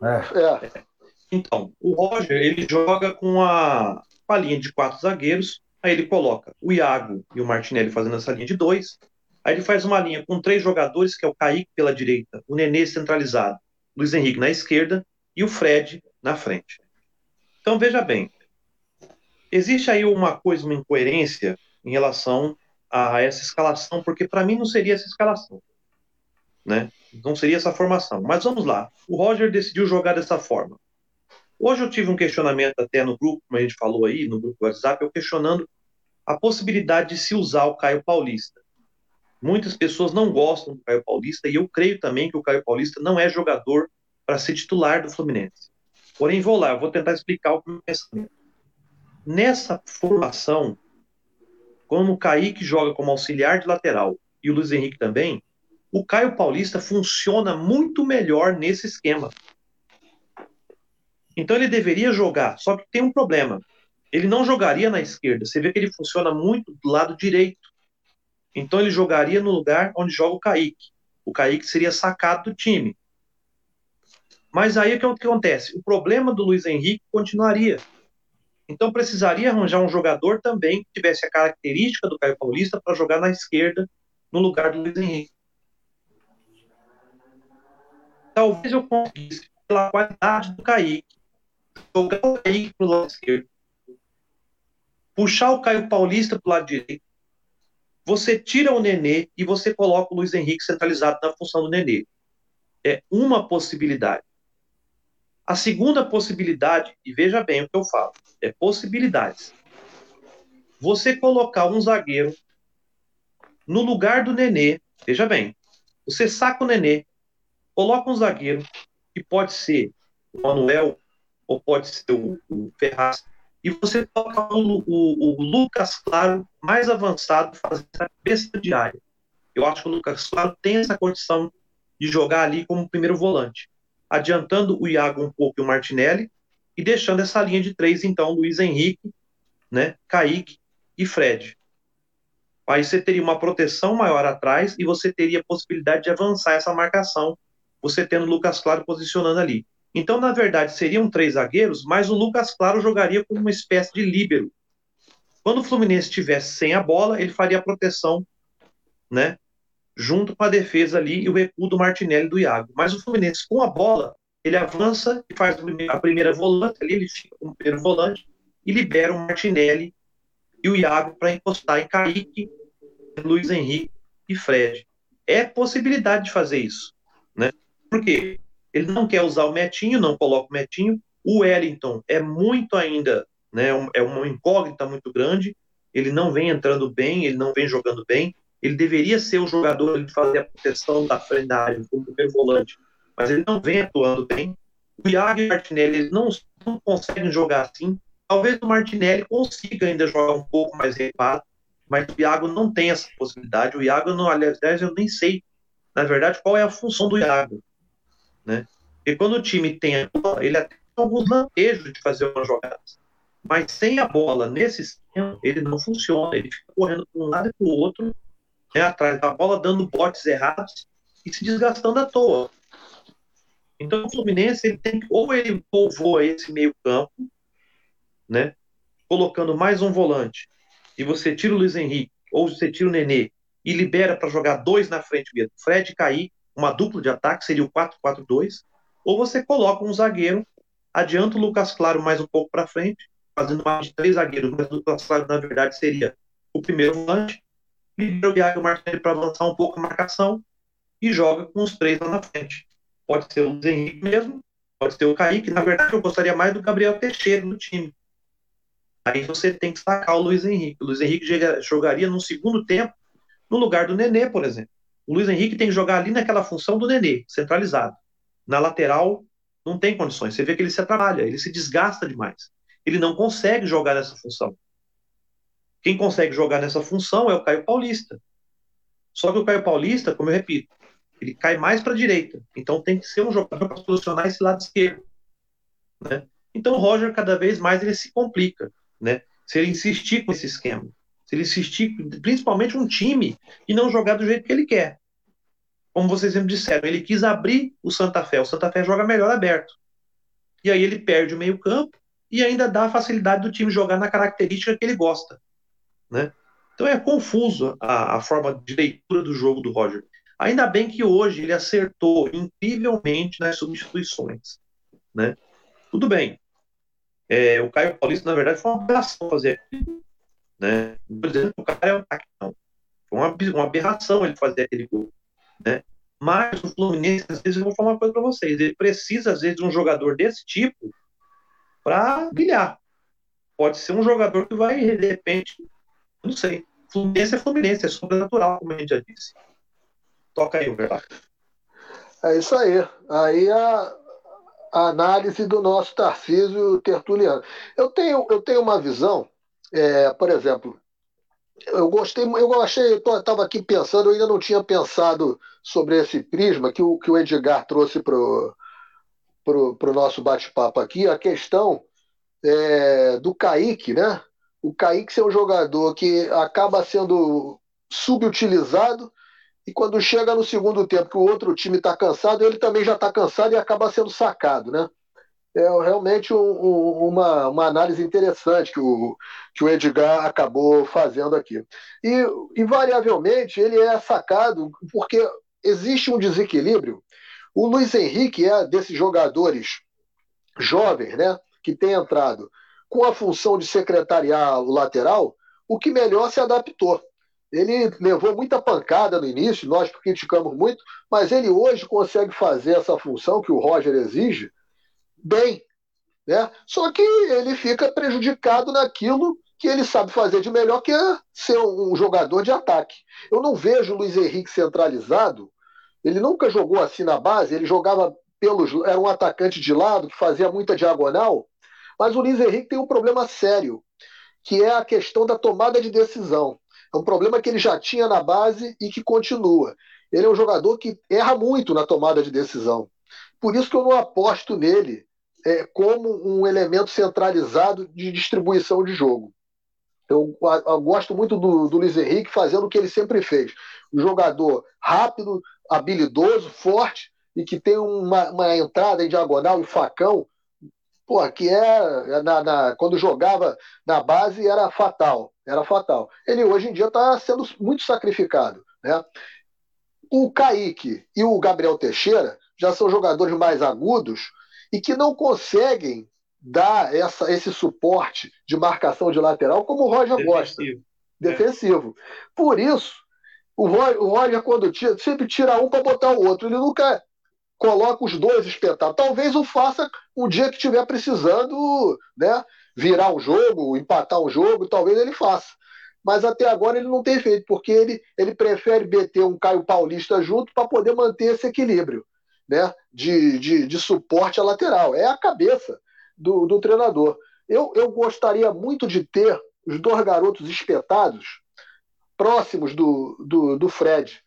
S3: É. é. Então, o Roger, ele joga com a, com a linha de quatro zagueiros, aí ele coloca o Iago e o Martinelli fazendo essa linha de dois, aí ele faz uma linha com três jogadores, que é o Kaique pela direita, o Nenê centralizado, Luiz Henrique na esquerda e o Fred na frente. Então, veja bem, existe aí uma coisa, uma incoerência em relação a essa escalação, porque para mim não seria essa escalação, né? Não seria essa formação. Mas vamos lá. O Roger decidiu jogar dessa forma. Hoje eu tive um questionamento até no grupo, como a gente falou aí, no grupo WhatsApp, eu questionando a possibilidade de se usar o Caio Paulista. Muitas pessoas não gostam do Caio Paulista e eu creio também que o Caio Paulista não é jogador para ser titular do Fluminense. Porém, vou lá, vou tentar explicar o meu pensamento. Nessa formação, como o Kaique joga como auxiliar de lateral e o Luiz Henrique também, o Caio Paulista funciona muito melhor nesse esquema. Então ele deveria jogar, só que tem um problema. Ele não jogaria na esquerda. Você vê que ele funciona muito do lado direito. Então ele jogaria no lugar onde joga o Kaique. O Kaique seria sacado do time. Mas aí o que acontece? O problema do Luiz Henrique continuaria. Então precisaria arranjar um jogador também que tivesse a característica do Caio Paulista para jogar na esquerda no lugar do Luiz Henrique. Talvez eu conseguisse, pela qualidade do Kaique, jogar o Kaique para o lado esquerdo, puxar o Caio Paulista para o lado direito, você tira o Nenê e você coloca o Luiz Henrique centralizado na função do Nenê. É uma possibilidade. A segunda possibilidade, e veja bem o que eu falo, é possibilidades. Você colocar um zagueiro no lugar do Nenê, veja bem, você saca o Nenê, coloca um zagueiro, que pode ser o Manuel ou pode ser o, o Ferraz, e você coloca o, o, o, Lucas Claro mais avançado fazendo essa besta de área. Eu acho que o Lucas Claro tem essa condição de jogar ali como primeiro volante adiantando o Iago um pouco e o Martinelli, e deixando essa linha de três, então, Luiz Henrique, né, Kaique e Fred. Aí você teria uma proteção maior atrás e você teria a possibilidade de avançar essa marcação, você tendo o Lucas Claro posicionando ali. Então, na verdade, seriam três zagueiros, mas o Lucas Claro jogaria como uma espécie de líbero. Quando o Fluminense estivesse sem a bola, ele faria a proteção, né, junto com a defesa ali e o recuo do Martinelli e do Iago. Mas o Fluminense, com a bola, ele avança e faz a primeira volante ali, ele fica como primeiro volante e libera o Martinelli e o Iago para encostar em Kaique, Luiz Henrique e Fred. É possibilidade de fazer isso, né? Porque ele não quer usar o Metinho, não coloca o Metinho. O Wellington é muito ainda, né? É uma incógnita muito grande. Ele não vem entrando bem, ele não vem jogando bem. Ele deveria ser o jogador de fazer a proteção da frente da área como primeiro volante, mas ele não vem atuando bem. O Iago e o Martinelli eles não, não conseguem jogar assim. Talvez o Martinelli consiga ainda jogar um pouco mais recuado, mas o Iago não tem essa possibilidade. O Iago, não, aliás, eu nem sei, na verdade, qual é a função do Iago. Né? Porque quando o time tem a bola, ele até tem alguns lampejos de fazer uma jogada. Mas sem a bola nesse sistema, ele não funciona. Ele fica correndo para um lado e para o outro né, atrás da bola, dando botes errados e se desgastando à toa. Então o Fluminense ele tem ou ele povoa esse meio campo, né, colocando mais um volante, e você tira o Luiz Henrique, ou você tira o Nenê e libera para jogar dois na frente mesmo, Fred cair, uma dupla de ataque, seria o 4-4-2, ou você coloca um zagueiro, adianta o Lucas Claro mais um pouco para frente, fazendo mais de três zagueiros, mas o Lucas Claro, na verdade, seria o primeiro volante, libera o Iago Martinelli para avançar um pouco a marcação e joga com os três lá na frente. Pode ser o Luiz Henrique mesmo, pode ser o Kaique. Na verdade, eu gostaria mais do Gabriel Teixeira no time. Aí você tem que sacar o Luiz Henrique. O Luiz Henrique jogaria no segundo tempo no lugar do Nenê, por exemplo. O Luiz Henrique tem que jogar ali naquela função do Nenê, centralizado. Na lateral, não tem condições. Você vê que ele se atrapalha, ele se desgasta demais. Ele não consegue jogar nessa função. Quem consegue jogar nessa função é o Caio Paulista. Só que o Caio Paulista, como eu repito, ele cai mais para a direita. Então tem que ser um jogador para solucionar esse lado esquerdo. Né? Então o Roger, cada vez mais, ele se complica. Né? Se ele insistir com esse esquema. Se ele insistir, principalmente um time, e não jogar do jeito que ele quer. como vocês sempre disseram, ele quis abrir o Santa Fé. O Santa Fé joga melhor aberto. E aí ele perde o meio-campo e ainda dá a facilidade do time jogar na característica que ele gosta. Né? Então é confuso a, a forma de leitura do jogo do Roger. Ainda bem que hoje ele acertou incrivelmente nas substituições. Né? Tudo bem. É, o Caio Paulista, na verdade, foi uma aberração fazer aquilo. Né? Não estou dizendo que o cara é um não. Foi uma, uma aberração ele fazer aquele gol. Né? Mas o Fluminense, às vezes, eu vou falar uma coisa para vocês, ele precisa, às vezes, de um jogador desse tipo para brilhar. Pode ser um jogador que vai, de repente, não sei. Fluminense é Fluminense, é sobrenatural, como a gente já disse. Toca aí, verdade.
S1: É isso aí. Aí a, a análise do nosso Tarcísio Tertuliano. Eu tenho, eu tenho uma visão, é, por exemplo, eu gostei, eu achei, eu estava aqui pensando, eu ainda não tinha pensado sobre esse prisma que o, que o Edgar trouxe para o nosso bate-papo aqui, a questão é, do Kaique, né? O Kaique ser um jogador que acaba sendo subutilizado e quando chega no segundo tempo que o outro time está cansado, ele também já está cansado e acaba sendo sacado, né? É realmente um, um, uma, uma análise interessante que o, que o Edgar acabou fazendo aqui. E, invariavelmente, ele é sacado porque existe um desequilíbrio. O Luiz Henrique é desses jogadores jovens, né, que tem entrado com a função de secretariar o lateral, o que melhor se adaptou. Ele levou muita pancada no início, nós criticamos muito, mas ele hoje consegue fazer essa função que o Roger exige bem. Né? Só que ele fica prejudicado naquilo que ele sabe fazer de melhor, que é ser um jogador de ataque. Eu não vejo o Luiz Henrique centralizado. Ele nunca jogou assim na base, ele jogava pelos. Era um atacante de lado que fazia muita diagonal. Mas o Luiz Henrique tem um problema sério, que é a questão da tomada de decisão. É um problema que ele já tinha na base e que continua. Ele é um jogador que erra muito na tomada de decisão. Por isso que eu não aposto nele é, como um elemento centralizado de distribuição de jogo. Eu, eu gosto muito do, do Luiz Henrique fazendo o que ele sempre fez. Um jogador rápido, habilidoso, forte e que tem uma, uma entrada em diagonal e facão, pô, que é na, na, quando jogava na base era fatal, era fatal. Ele hoje em dia está sendo muito sacrificado, né? O Kaique e o Gabriel Teixeira já são jogadores mais agudos e que não conseguem dar essa, esse suporte de marcação de lateral como o Roger Defensivo. gosta. Defensivo. É. Por isso, o Roger, o Roger, quando tira, sempre tira um para botar o outro. Ele nunca coloca os dois espetados. Talvez o faça um dia que estiver precisando né, virar um jogo, empatar um jogo, talvez ele faça. Mas até agora ele não tem feito, porque ele, ele prefere meter um Caio Paulista junto para poder manter esse equilíbrio né, de, de, de suporte à lateral. É a cabeça do, do treinador. Eu, eu gostaria muito de ter os dois garotos espetados próximos do, do, do Fred.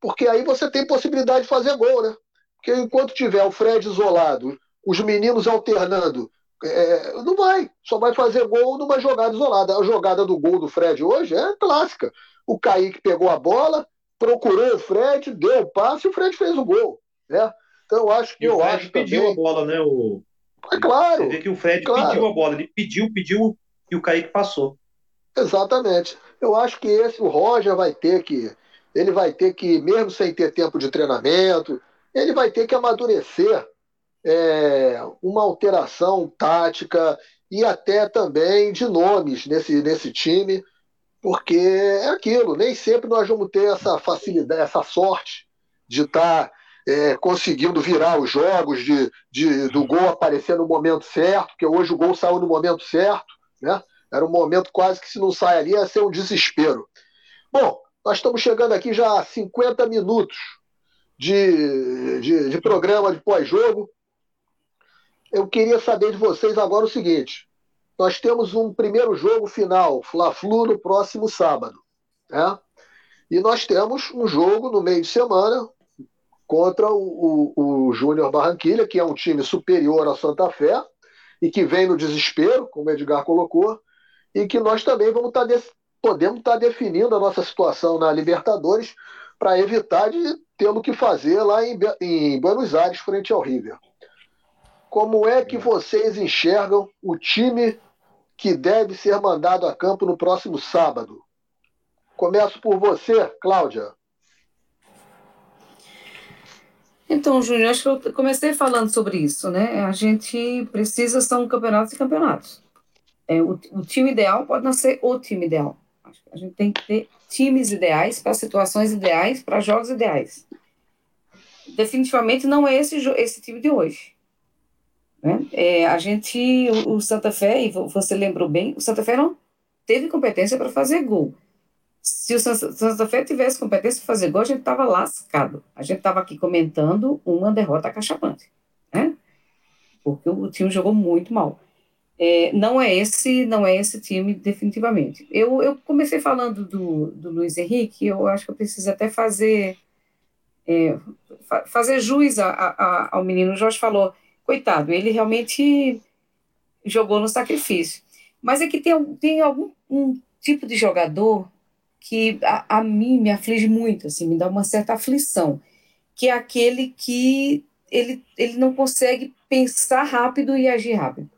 S1: Porque aí você tem possibilidade de fazer gol, né? Porque enquanto tiver o Fred isolado, os meninos alternando, é, não vai. Só vai fazer gol numa jogada isolada. A jogada do gol do Fred hoje é clássica. O Kaique pegou a bola, procurou o Fred, deu o passe e o Fred fez o gol. Né? Então eu acho que
S3: e
S1: eu
S3: o Fred
S1: acho
S3: pediu
S1: também...
S3: a bola, né? O...
S1: É claro.
S3: Você vê que o Fred
S1: claro.
S3: pediu a bola, ele pediu, pediu e o Kaique passou.
S1: Exatamente. Eu acho que esse o Roger vai ter que ele vai ter que mesmo sem ter tempo de treinamento, ele vai ter que amadurecer é, uma alteração tática e até também de nomes nesse, nesse time, porque é aquilo, nem sempre nós vamos ter essa facilidade, essa sorte de estar tá é, conseguindo virar os jogos, de, de, do gol aparecer no momento certo, porque hoje o gol saiu no momento certo, né? Era um momento quase que se não sai ali ia ser um desespero. Bom, nós estamos chegando aqui já a 50 minutos de, de, de programa de pós-jogo. Eu queria saber de vocês agora o seguinte: nós temos um primeiro jogo final, Fla-Flu, no próximo sábado. Né? E nós temos um jogo no meio de semana, contra o, o, o Júnior Barranquilha, que é um time superior ao Santa Fé e que vem no desespero, como o Edgar colocou, e que nós também vamos estar tá podemos estar tá definindo a nossa situação na Libertadores para evitar de tê-lo que fazer lá em, em Buenos Aires, frente ao River. Como é que vocês enxergam o time que deve ser mandado a campo no próximo sábado? Começo por você, Cláudia.
S2: Então, Júnior, acho que eu comecei falando sobre isso, né? A gente precisa, são campeonatos e campeonatos. É, o, o, time ideal pode não ser o time ideal. A gente tem que ter times ideais para situações ideais, para jogos ideais. Definitivamente não é esse, esse time de hoje. Né? É, a gente, o, o Santa Fé, e você lembrou bem, o Santa Fé não teve competência para fazer gol. Se o Santa Fé tivesse competência para fazer gol, a gente estava lascado. A gente estava aqui comentando uma derrota cachapante, né? Porque o time jogou muito mal. É, não é esse não é esse time definitivamente. Eu, eu comecei falando do, do Luiz Henrique, eu acho que eu preciso até fazer é, fazer jus a, a, ao menino. O Jorge falou, coitado, ele realmente jogou no sacrifício. Mas é que tem, tem algum um tipo de jogador que a, a mim me aflige muito, assim, me dá uma certa aflição, que é aquele que ele, ele não consegue pensar rápido e agir rápido.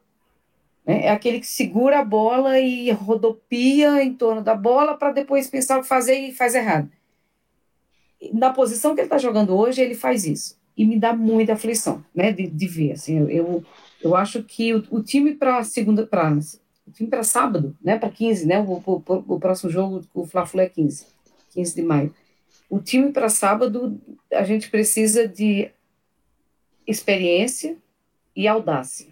S2: Né? É aquele que segura a bola e rodopia em torno da bola para depois pensar o que fazer e faz errado. Na posição que ele está jogando hoje, ele faz isso. E me dá muita aflição né, de, de ver. Assim, eu, eu acho que o, o time para segunda, para time para sábado, né, para 15, né, o, o, o, próximo jogo, o Fla-Flu é 15, 15 de maio. O time para sábado, a gente precisa de experiência e audácia.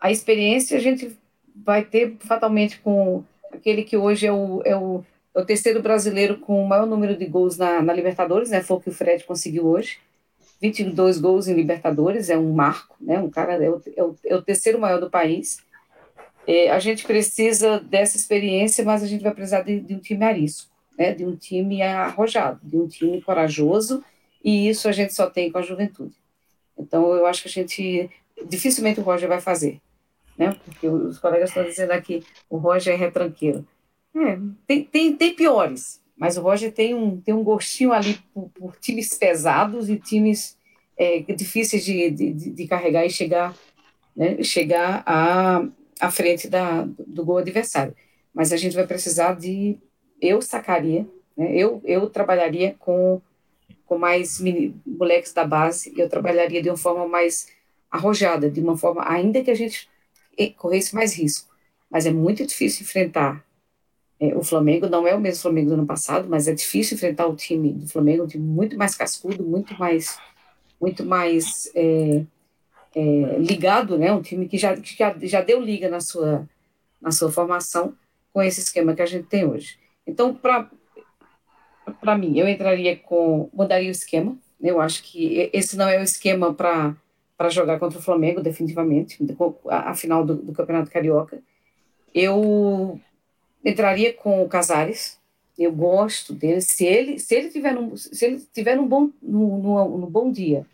S2: A experiência a gente vai ter fatalmente com aquele que hoje é o, é o, é o terceiro brasileiro com o maior número de gols na, na Libertadores, né, foi o que o Fred conseguiu hoje. 22 gols em Libertadores, é um marco, né? Um cara é o, é o, é o terceiro maior do país. É, a gente precisa dessa experiência, mas a gente vai precisar de, de um time arisco, né? de um time arrojado, de um time corajoso, e isso a gente só tem com a juventude. Então, eu acho que a gente, dificilmente o Roger vai fazer, né? porque os colegas estão dizendo aqui, o Roger é retranqueiro. É, tem, tem, tem piores, mas o Roger tem um, tem um gostinho ali por, por times pesados e times é, difíceis de, de, de, carregar e chegar, né, chegar a, à frente da, do gol adversário. Mas a gente vai precisar de. Eu sacaria, né? eu, eu trabalharia com, com mais mini, moleques da base, eu trabalharia de uma forma mais arrojada, de uma forma, ainda que a gente corresse mais risco. Mas é muito difícil enfrentar é, o Flamengo, não é o mesmo Flamengo do ano passado, mas é difícil enfrentar o time do Flamengo, um time muito mais cascudo, muito mais, muito mais é, é, ligado, né? Um time que já, que já, deu liga na sua, na sua formação com esse esquema que a gente tem hoje. Então, para mim, eu entraria com mudaria o esquema. Né? Eu acho que esse não é o esquema para jogar contra o Flamengo, definitivamente, a, a final do, do, Campeonato Carioca. Eu entraria com o Casares. Eu gosto dele. Se ele se ele tiver num, se ele tiver num bom no, no, no bom dia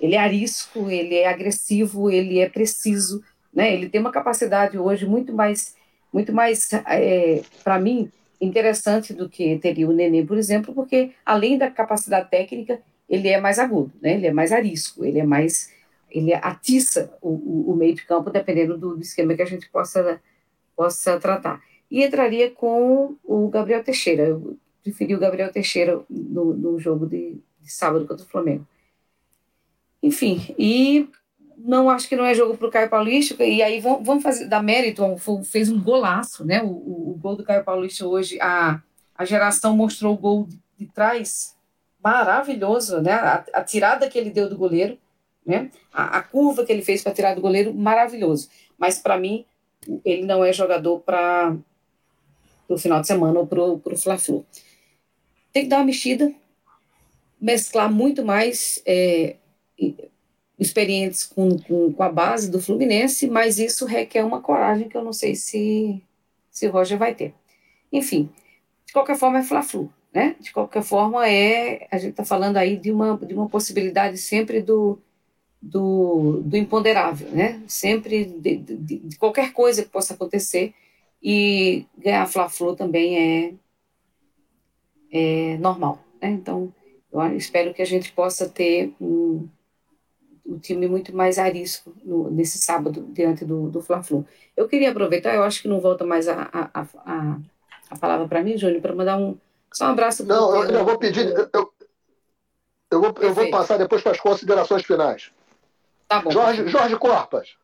S2: ele é arisco, ele é agressivo, ele é preciso, né? Ele tem uma capacidade hoje muito mais, muito mais, é, para mim, interessante do que teria o Nenê, por exemplo, porque além da capacidade técnica, ele é mais agudo, né? Ele é mais arisco, ele é mais, ele atiça o, o, o meio de campo dependendo do, do, esquema que a gente possa possa tratar. E entraria com o Gabriel Teixeira. Eu preferi o Gabriel Teixeira no, no jogo de, de sábado contra o Flamengo. Enfim, e não acho que não é jogo para o Caio Paulista, e aí vamos, fazer, dar mérito, fez um golaço, né? O, o, o, gol do Caio Paulista hoje, a, a geração mostrou o gol de, de trás maravilhoso, né? A, a, tirada que ele deu do goleiro, né? A, a curva que ele fez para tirar do goleiro, maravilhoso. Mas para mim, ele não é jogador para o final de semana ou para o Fla-Flu. Tem que dar uma mexida, mesclar muito mais é, experientes com, com, com, a base do Fluminense, mas isso requer uma coragem que eu não sei se, se Roger vai ter. Enfim, de qualquer forma é Fla-Flu, né? De qualquer forma é, a gente está falando aí de uma, de uma possibilidade sempre do, do, do imponderável, né? Sempre de, de, de, qualquer coisa que possa acontecer e ganhar Fla-Flu também é, é normal, né? Então, Eu espero que a gente possa ter um, um time muito mais arisco no, nesse sábado diante do, do Fla-Flu. Eu queria aproveitar, eu acho que não volta mais a, a, a, a palavra para mim, Júnior, para mandar um só um abraço.
S1: Não, eu, eu, vou pedir, eu, eu, vou, eu vou passar depois para as considerações finais.
S2: Tá bom.
S1: Jorge, Jorge Corpas.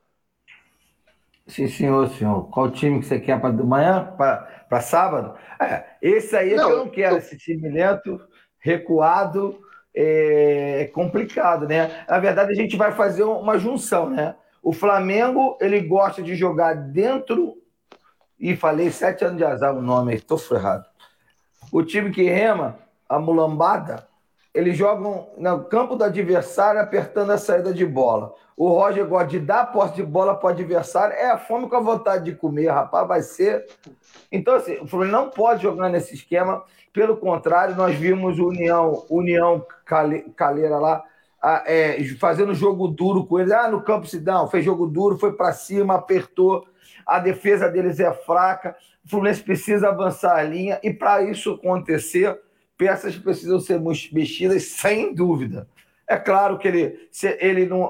S5: Sim, senhor, senhor. Qual time que você quer para amanhã? Para sábado? É, esse aí é não, que eu não quero, eu... esse time lento, recuado, é complicado, né? Na verdade, a gente vai fazer uma junção, né? O Flamengo, ele gosta de jogar dentro. E falei sete anos de azar o nome, estou ferrado. O time que rema, a mulambada, eles jogam no campo do adversário apertando a saída de bola. O Roger gosta de dar posse de bola para o adversário. É a fome com a vontade de comer, rapaz, vai ser. Então, assim, o Fluminense não pode jogar nesse esquema. Pelo contrário, nós vimos o União, União Caleira lá é, fazendo jogo duro com eles. Ah, no campo Sidão, fez jogo duro, foi para cima, apertou. A defesa deles é fraca. O Fluminense precisa avançar a linha. E para isso acontecer, peças precisam ser mexidas sem dúvida. É claro que ele, ele não,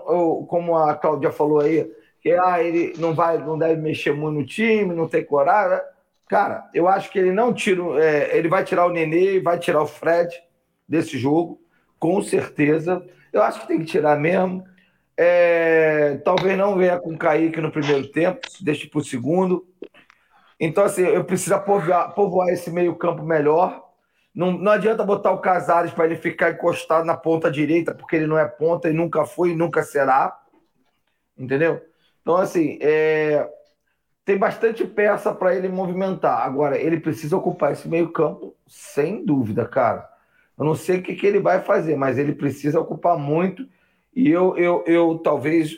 S5: como a Cláudia falou aí, que ah, ele não vai, não deve mexer muito no time, não tem coragem. Cara, eu acho que ele não tira, é, ele vai tirar o Nenê, vai tirar o Fred desse jogo, com certeza. Eu acho que tem que tirar mesmo. É, talvez não venha com o Kaique no primeiro tempo, deixe para o segundo. Então, assim, eu preciso povoar, povoar esse meio-campo melhor. Não, não adianta botar o Casares para ele ficar encostado na ponta direita, porque ele não é ponta e nunca foi e nunca será. Entendeu? Então, assim, é... tem bastante peça para ele movimentar. Agora, ele precisa ocupar esse meio-campo, sem dúvida, cara. Eu não sei o que, que ele vai fazer, mas ele precisa ocupar muito. E eu, eu, eu talvez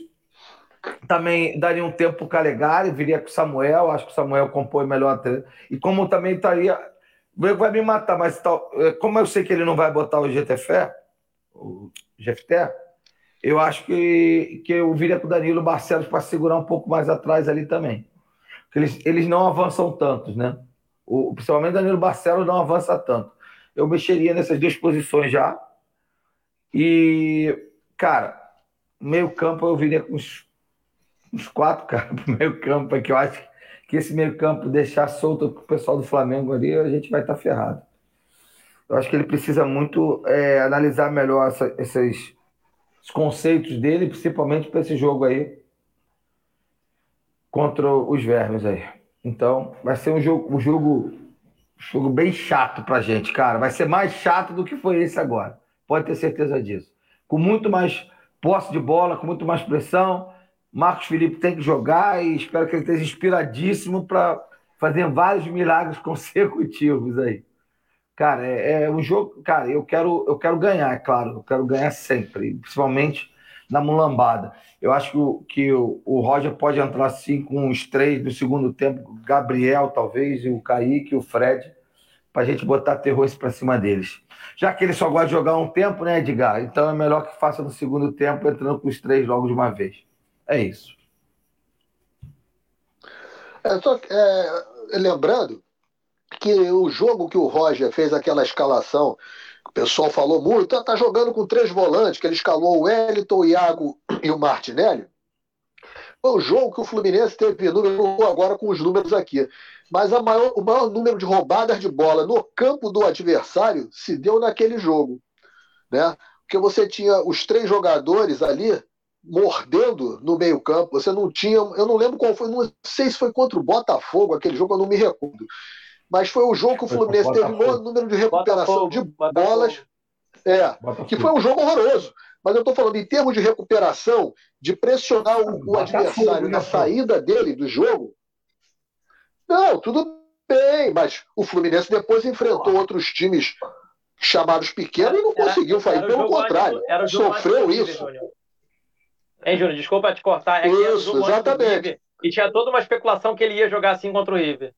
S5: também daria um tempo para o Calegari, viria com o Samuel, acho que o Samuel compõe melhor. E como também estaria vai me matar, mas tal, é, como eu sei que ele não vai botar o GTFE, o GFT, eu acho que, que eu viria com o Danilo Barcelos para segurar um pouco mais atrás ali também. Porque eles, eles não avançam tantos, né? O, principalmente Danilo Barcelos não avança tanto. Eu mexeria nessas duas posições já. E, cara, meio campo eu viria com uns, quatro (laughs) caras para meio campo, que eu acho que que esse meio-campo deixar solto para o pessoal do Flamengo ali, a gente vai estar tá ferrado. Eu acho que ele precisa muito é, analisar melhor essa, esses conceitos dele, principalmente para esse jogo aí contra os vermes aí. Então, vai ser um jogo, um jogo, um jogo bem chato para a gente, cara. Vai ser mais chato do que foi esse agora. Pode ter certeza disso. Com muito mais posse de bola, com muito mais pressão Marcos Felipe tem que jogar e espero que ele esteja inspiradíssimo para fazer vários milagres (laughs) consecutivos aí. Cara, é, é, um jogo. Cara, eu quero, eu quero ganhar, é claro, eu quero ganhar sempre, principalmente na mulambada. Eu acho que, o, que o, o Roger pode entrar assim com os três do segundo tempo, Gabriel, talvez, e o Kaique o Fred, para a gente botar terror para cima deles. Já que ele só gosta de jogar um tempo, né, Edgar? Então é melhor que faça no segundo tempo, entrando com os três logo de uma vez. É isso.
S1: É, só, é, lembrando que o jogo que o Roger fez aquela escalação, o pessoal falou muito, ah, tá jogando com três volantes, que ele escalou o Wellington, o Iago e o Martinelli. Foi o jogo que o Fluminense teve número agora com os números aqui. Mas maior, o maior número de roubadas de bola no campo do adversário se deu naquele jogo. Né? Porque você tinha os três jogadores ali mordendo no meio-campo. Você não tinha. Eu não lembro qual foi, não sei se foi contra o Botafogo, aquele jogo, eu não me recordo. Mas foi o jogo que o Fluminense teve o número de recuperação Botafogo, de bolas. É, Botafogo. que foi um jogo horroroso. Mas eu estou falando, em termos de recuperação, de pressionar o, o adversário na saída dele do jogo. Não, tudo bem, mas o Fluminense depois enfrentou outros times chamados pequenos e não conseguiu fazer. Pelo contrário, sofreu isso.
S4: Hein, Júnior? Desculpa te cortar. É
S1: Isso, exatamente.
S4: e tinha toda uma especulação que ele ia jogar assim contra o River.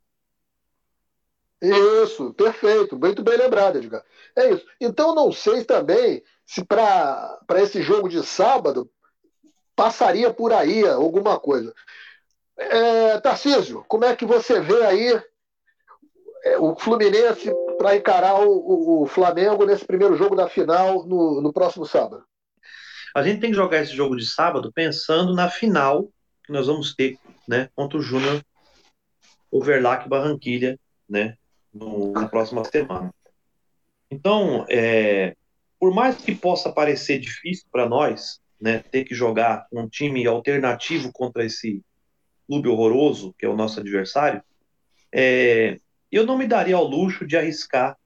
S1: Isso, perfeito, muito bem lembrado, Edgar. É isso. Então, não sei também se para esse jogo de sábado passaria por aí alguma coisa. É, Tarcísio, como é que você vê aí é, o Fluminense para encarar o, o, o, Flamengo nesse primeiro jogo da final no, no próximo sábado?
S3: A gente tem que jogar esse jogo de sábado pensando na final que nós vamos ter né, contra o Júnior Overlac Barranquilha né, no, na próxima semana. Então, é, por mais que possa parecer difícil para nós né, ter que jogar um time alternativo contra esse clube horroroso que é o nosso adversário, é, eu não me daria ao luxo de arriscar,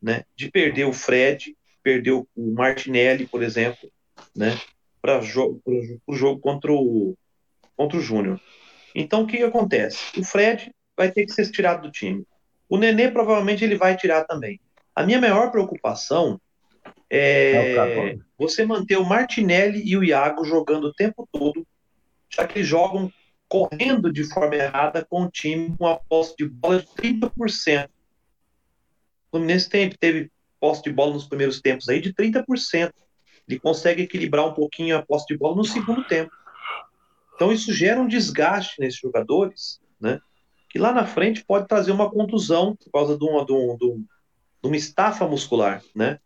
S3: né, de perder o Fred, perder o Martinelli, por exemplo, né, para o jogo contra o, contra o Júnior. Então, o que, que acontece? O Fred vai ter que ser tirado do time. O Nenê provavelmente ele vai tirar também. A minha maior preocupação é, é você manter o Martinelli e o Iago jogando o tempo todo, já que eles jogam correndo de forma errada com o time com a posse de bola de 30%. O Fluminense teve, teve posse de bola nos primeiros tempos aí de 30%. Ele consegue equilibrar um pouquinho a posse de bola no segundo tempo. Então isso gera um desgaste nesses jogadores, né? Que lá na frente pode trazer uma contusão por causa de uma, de, um, de, um, uma estafa muscular, né?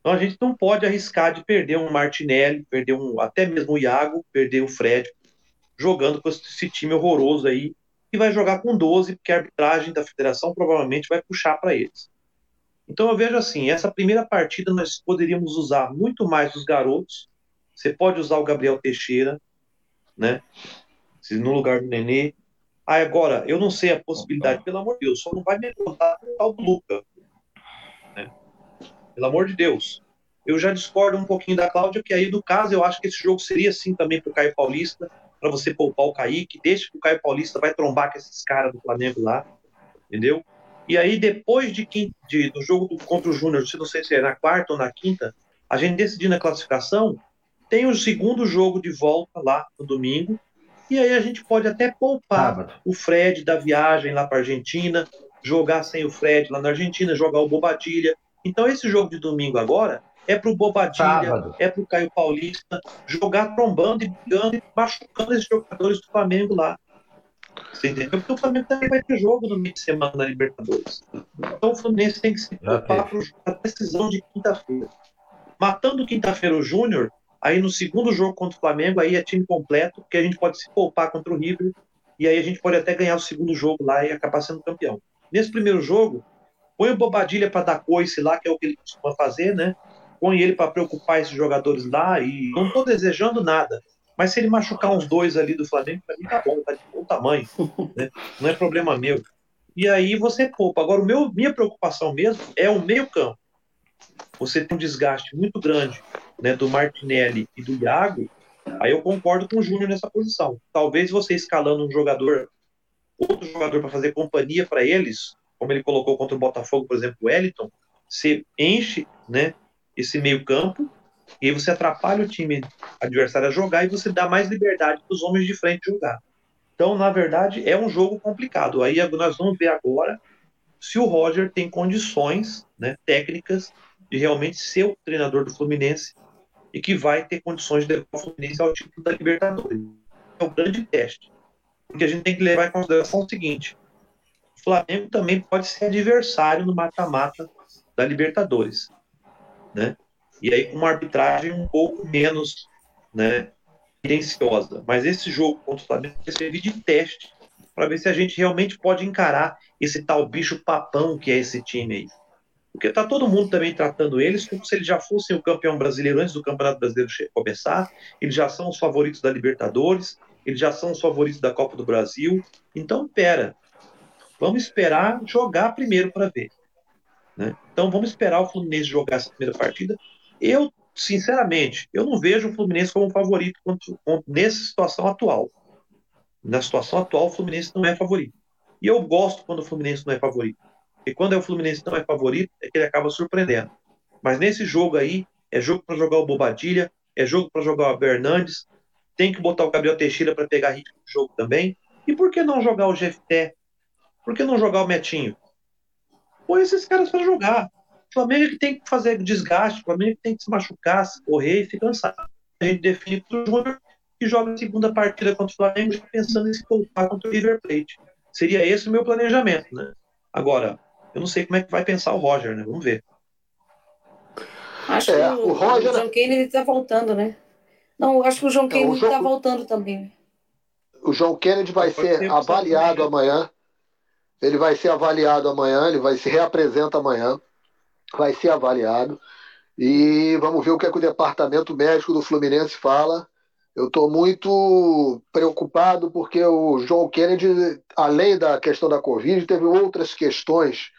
S3: Então a gente não pode arriscar de perder um Martinelli, perder um, até mesmo o Iago, perder o Fred, jogando com esse time horroroso aí, e vai jogar com 12, porque a arbitragem da federação provavelmente vai puxar para eles. Então eu vejo assim, essa primeira partida nós poderíamos usar muito mais os garotos. Você pode usar o Gabriel Teixeira, né? No lugar do Nenê. Ah, agora, eu não sei a possibilidade, pelo amor de Deus, só não vai me contar o tal do Luca. Né? Pelo amor de Deus. Eu já discordo um pouquinho da Cláudia, que aí, do caso, eu acho que esse jogo seria assim também para o Caio Paulista para você poupar o Kaique, deixa que o Caio Paulista vai trombar com esses caras do Flamengo lá, entendeu? E aí, depois de, de do jogo do, contra o Júnior, se não sei se é na quarta ou na quinta, a gente decidir na classificação, tem o segundo jogo de volta lá no domingo, e aí a gente pode até poupar o Fred da viagem lá para Argentina, jogar sem o Fred lá na Argentina, jogar o Bobadilha. Então, esse jogo de domingo agora é pro Bobadilha, Sábado. é pro Caio Paulista jogar trombando e brigando e machucando esses jogadores do Flamengo lá. Você entendeu? Porque o Flamengo também vai ter jogo no meio de semana na Libertadores. Então o Fluminense tem que se preocupar para a decisão de quinta-feira. Matando quinta-feira o Júnior, aí no segundo jogo contra o Flamengo, aí é time completo, porque a gente pode se poupar contra o River, e aí a gente pode até ganhar o segundo jogo lá e acabar sendo campeão. Nesse primeiro jogo, põe o Bobadilha para dar coice lá, que é o que ele costuma fazer, né? põe ele para preocupar esses jogadores lá e não estou desejando nada. Mas se ele machucar uns dois ali do Flamengo, para mim tá bom, tá de bom tamanho. Né? Não é problema meu. E aí você poupa. Agora, o meu, minha preocupação mesmo é o meio-campo. Você tem um desgaste muito grande né, do Martinelli e do Iago. Aí eu concordo com o Júnior nessa posição. Talvez você escalando um jogador, outro jogador para fazer companhia para eles, como ele colocou contra o Botafogo, por exemplo, o Wellington, você enche né, esse meio-campo, e aí você atrapalha o time adversário a jogar e você dá mais liberdade para os homens de frente jogar. Então, na verdade, é um jogo complicado. Aí nós vamos ver agora se o Roger tem condições né, técnicas de realmente ser o treinador do Fluminense e que vai ter condições de levar o Fluminense ao título da Libertadores. É um grande teste. Porque a gente tem que levar em consideração o seguinte: o Flamengo também pode ser adversário no mata-mata da Libertadores né? E aí com uma arbitragem um pouco menos, né, tendenciosa. Mas esse jogo contra o Flamengo vai servir de teste para ver se a gente realmente pode encarar esse tal bicho papão que é esse time aí. Porque tá todo mundo também tratando eles como se eles já fossem o campeão brasileiro antes do Campeonato Brasileiro começar, eles já são os favoritos da Libertadores, eles já são os favoritos da Copa do Brasil. Então, pera. Vamos esperar jogar primeiro para ver. Né? Então vamos esperar o Fluminense jogar essa primeira partida. Eu, sinceramente, eu não vejo o Fluminense como favorito nessa situação atual. Na situação atual, o Fluminense não é favorito. E eu gosto quando o Fluminense não é favorito. Porque quando é o Fluminense não é favorito, é que ele acaba surpreendendo. Mas nesse jogo aí, é jogo para jogar o Bobadilha, é jogo para jogar o Bernandes, tem que botar o Gabriel Teixeira para pegar ritmo do jogo também. E por que não jogar o GFT? Por que não jogar o Metinho? põe esses caras para jogar. O Flamengo é que tem que fazer desgaste, o Flamengo é que tem que se machucar, se correr e se cansar. A gente define para o Júnior que joga a segunda partida contra o Flamengo já pensando em se poupar contra o River Plate. Seria esse o meu planejamento, né? Agora, eu não sei como é que vai pensar o Roger, né? Vamos ver.
S2: Acho é, que o, o Roger... o John Kennedy está voltando, né? Não, acho que o John Kennedy está voltando também.
S1: O John Kennedy vai ser avaliado amanhã. Ele vai ser avaliado amanhã, ele vai se reapresenta amanhã, vai ser avaliado. E vamos ver o que, é que o departamento médico do Fluminense fala. Eu estou muito preocupado porque o John Kennedy, além da questão da Covid, teve outras questões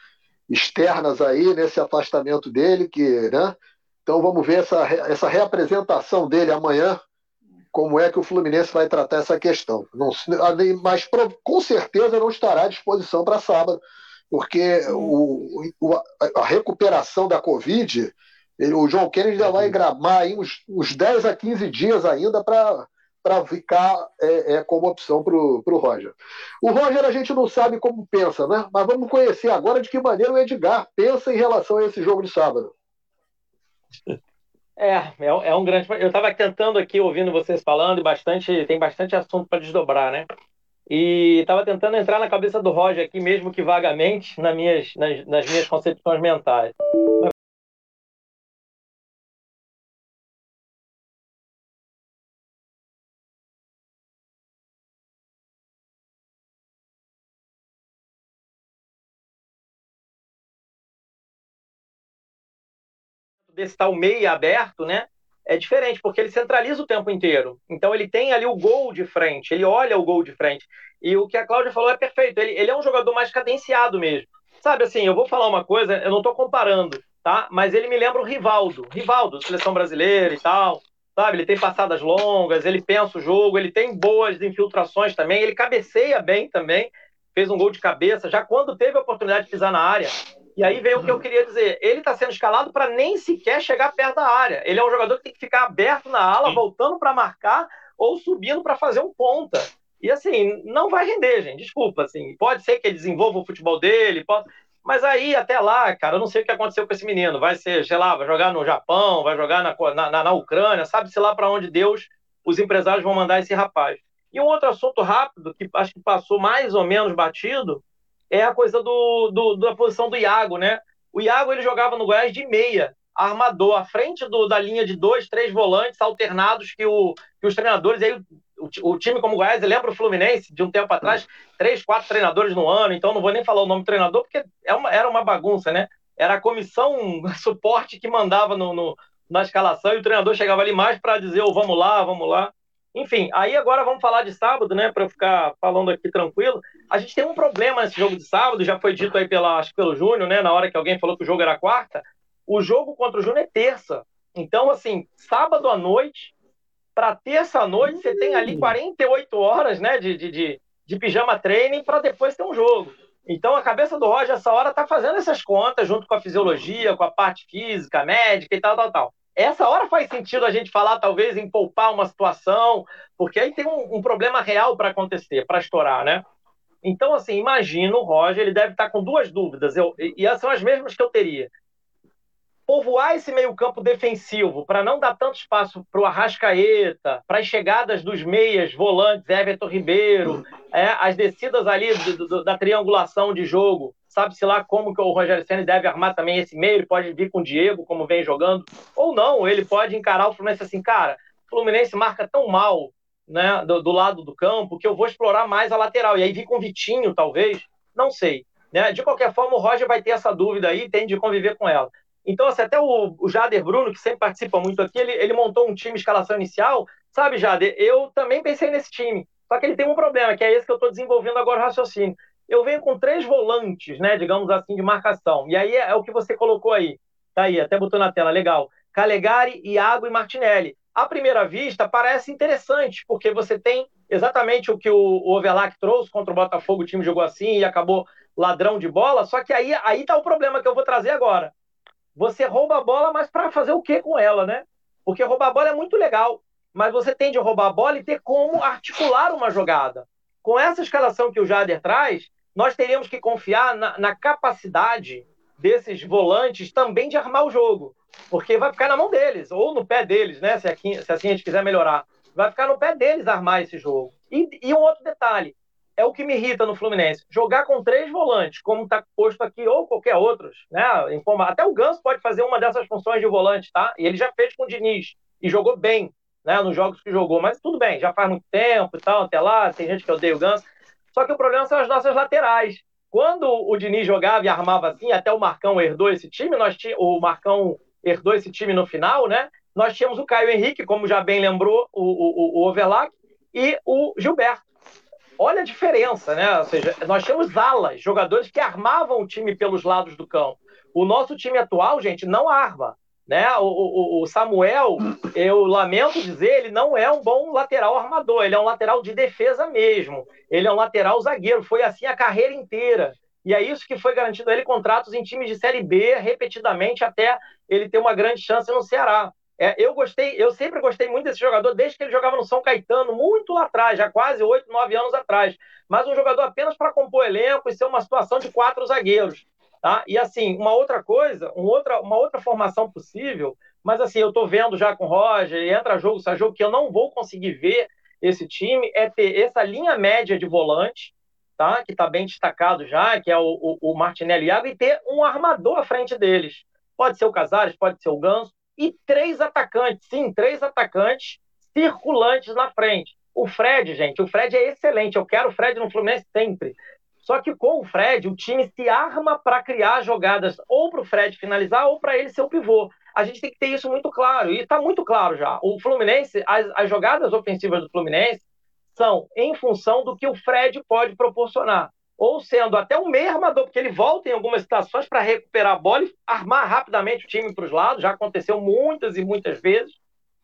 S1: externas aí nesse afastamento dele, que, né? Então vamos ver essa, essa reapresentação dele amanhã, como é que o Fluminense vai tratar essa questão. Não, mas com certeza não estará à disposição para sábado, porque o, o, a recuperação da Covid ele, o João Kennedy já vai gramar aí uns, uns 10 a 15 dias ainda para para ficar é, é, como opção para o Roger. O Roger a gente não sabe como pensa, né? Mas vamos conhecer agora de que maneira o Edgar pensa em relação a esse jogo de sábado.
S4: É, é, é um grande. Eu estava tentando aqui, ouvindo vocês falando, e bastante, tem bastante assunto para desdobrar, né? E estava tentando entrar na cabeça do Roger aqui, mesmo que vagamente, nas minhas, nas, nas minhas concepções mentais. Desse tal meia aberto, né? É diferente, porque ele centraliza o tempo inteiro. Então ele tem ali o gol de frente, ele olha o gol de frente. E o que a Cláudia falou é perfeito. Ele, ele é um jogador mais cadenciado mesmo. Sabe assim, eu vou falar uma coisa, eu não estou comparando, tá? Mas ele me lembra o Rivaldo. Rivaldo, seleção brasileira e tal. Sabe, ele tem passadas longas, ele pensa o jogo, ele tem boas infiltrações também, ele cabeceia bem também, fez um gol de cabeça, já quando teve a oportunidade de pisar na área, e aí vem o que eu queria dizer. Ele está sendo escalado para nem sequer chegar perto da área. Ele é um jogador que tem que ficar aberto na ala, voltando para marcar ou subindo para fazer um ponta. E assim, não vai render, gente. Desculpa, assim. Pode ser que ele desenvolva o futebol dele, pode... mas aí até lá, cara, eu não sei o que aconteceu com esse menino. Vai ser, sei lá, vai jogar no Japão, vai jogar na, na, na Ucrânia, sabe-se lá para onde Deus, os empresários vão mandar esse rapaz. E um outro assunto rápido, que acho que passou mais ou menos batido, é a coisa do, do, da posição do Iago, né? O Iago ele jogava no Goiás de meia, armador, à frente do, da linha de dois, três volantes alternados que, o, que os treinadores, aí, o, o, time como o Goiás, lembra o Fluminense de um tempo atrás, três, quatro treinadores no ano, então não vou nem falar o nome do treinador, porque é uma, era uma bagunça, né? Era a comissão (laughs) suporte que mandava no, no na escalação e o treinador chegava ali mais para dizer, oh, vamos lá, vamos lá. Enfim, aí agora vamos falar de sábado, né? Para eu ficar falando aqui tranquilo. A gente tem um problema nesse jogo de sábado, já foi dito aí pela, acho, pelo Júnior, né? Na hora que alguém falou que o jogo era quarta. O jogo contra o Júnior é terça. Então, assim, sábado à noite, para terça à noite, você tem ali 48 horas, né? De, de, de, de pijama training para depois ter um jogo. Então, a cabeça do Roger, essa hora, tá fazendo essas contas junto com a fisiologia, com a parte física, médica e tal, tal, tal. Essa hora faz sentido a gente falar, talvez, em poupar uma situação, porque aí tem um, um problema real para acontecer, para estourar, né? Então, assim, imagino o Roger, ele deve estar com duas dúvidas, eu, e essas são as mesmas que eu teria. Povoar esse meio-campo defensivo para não dar tanto espaço para o Arrascaeta, para as chegadas dos meias, volantes, Everton Ribeiro, é, as descidas ali do, do, da triangulação de jogo, sabe-se lá como que o Rogério Senna deve armar também esse meio, ele pode vir com o Diego, como vem jogando, ou não, ele pode encarar o Fluminense assim, cara, o Fluminense marca tão mal né, do, do, lado do campo que eu vou explorar mais a lateral, e aí vir com o Vitinho, talvez, não sei. Né? De qualquer forma, o Roger vai ter essa dúvida aí, tem de conviver com ela. Então, assim, até o, o Jader Bruno, que sempre participa muito aqui, ele, ele montou um time escalação inicial, sabe, Jader, eu também pensei nesse time, só que ele tem um problema, que é esse que eu estou desenvolvendo agora o raciocínio eu venho com três volantes, né, digamos assim, de marcação. E aí é, é o que você colocou aí. Tá aí, até botou na tela, legal. Calegari, Iago e Martinelli. À primeira vista, parece interessante, porque você tem exatamente o que o, o Overlack trouxe contra o Botafogo, o time jogou assim e acabou ladrão de bola, só que aí, aí tá o problema que eu vou trazer agora. Você rouba a bola, mas para fazer o que com ela, né? Porque roubar a bola é muito legal, mas você tem de roubar a bola e ter como articular uma jogada. Com essa escalação que o Jader traz, nós teríamos que confiar na, na, capacidade desses volantes também de armar o jogo, porque vai ficar na mão deles, ou no pé deles, né? Se, aqui, se assim a gente quiser melhorar. Vai ficar no pé deles armar esse jogo. E, e um outro detalhe: é o que me irrita no Fluminense. Jogar com três volantes, como está posto aqui, ou qualquer outros, né? Até o Ganso pode fazer uma dessas funções de volante, tá? E ele já fez com o Diniz e jogou bem, né? Nos jogos que jogou. Mas tudo bem, já faz muito tempo e tal, até lá, tem gente que odeia o Ganso. Só que o problema são as nossas laterais. Quando o Diniz jogava e armava assim, até o Marcão herdou esse time, nós tínhamos, o Marcão herdou esse time no final, né? Nós tínhamos o Caio Henrique, como já bem lembrou, o, o, o Overlac, e o Gilberto. Olha a diferença, né? Ou seja, nós tínhamos alas, jogadores que armavam o time pelos lados do campo. O nosso time atual, gente, não arma. Né? O, o, o, Samuel, eu lamento dizer, ele não é um bom lateral armador, ele é um lateral de defesa mesmo. Ele é um lateral zagueiro, foi assim a carreira inteira. E é isso que foi garantido a ele contratos em times de Série B repetidamente até ele ter uma grande chance no Ceará. É, eu gostei, eu sempre gostei muito desse jogador desde que ele jogava no São Caetano, muito lá atrás, já quase oito, nove anos atrás. Mas um jogador apenas para compor elenco e ser uma situação de quatro zagueiros. Tá? E assim, uma outra coisa, um outra, uma outra formação possível, mas assim, eu estou vendo já com o Roger, entra jogo, sai jogo, que eu não vou conseguir ver esse time, é ter essa linha média de volante, tá? que está bem destacado já, que é o, o, o Martinelli Iago, e ter um armador à frente deles. Pode ser o Casares, pode ser o Ganso, e três atacantes, sim, três atacantes circulantes na frente. O Fred, gente, o Fred é excelente. Eu quero o Fred no Fluminense sempre. Só que com o Fred, o time se arma para criar jogadas ou para o Fred finalizar ou para ele ser o pivô. A gente tem que ter isso muito claro, e está muito claro já. O Fluminense, as, as jogadas ofensivas do Fluminense são em função do que o Fred pode proporcionar. Ou sendo até um meio armador, porque ele volta em algumas situações para recuperar a bola e armar rapidamente o time para os lados. Já aconteceu muitas e muitas vezes.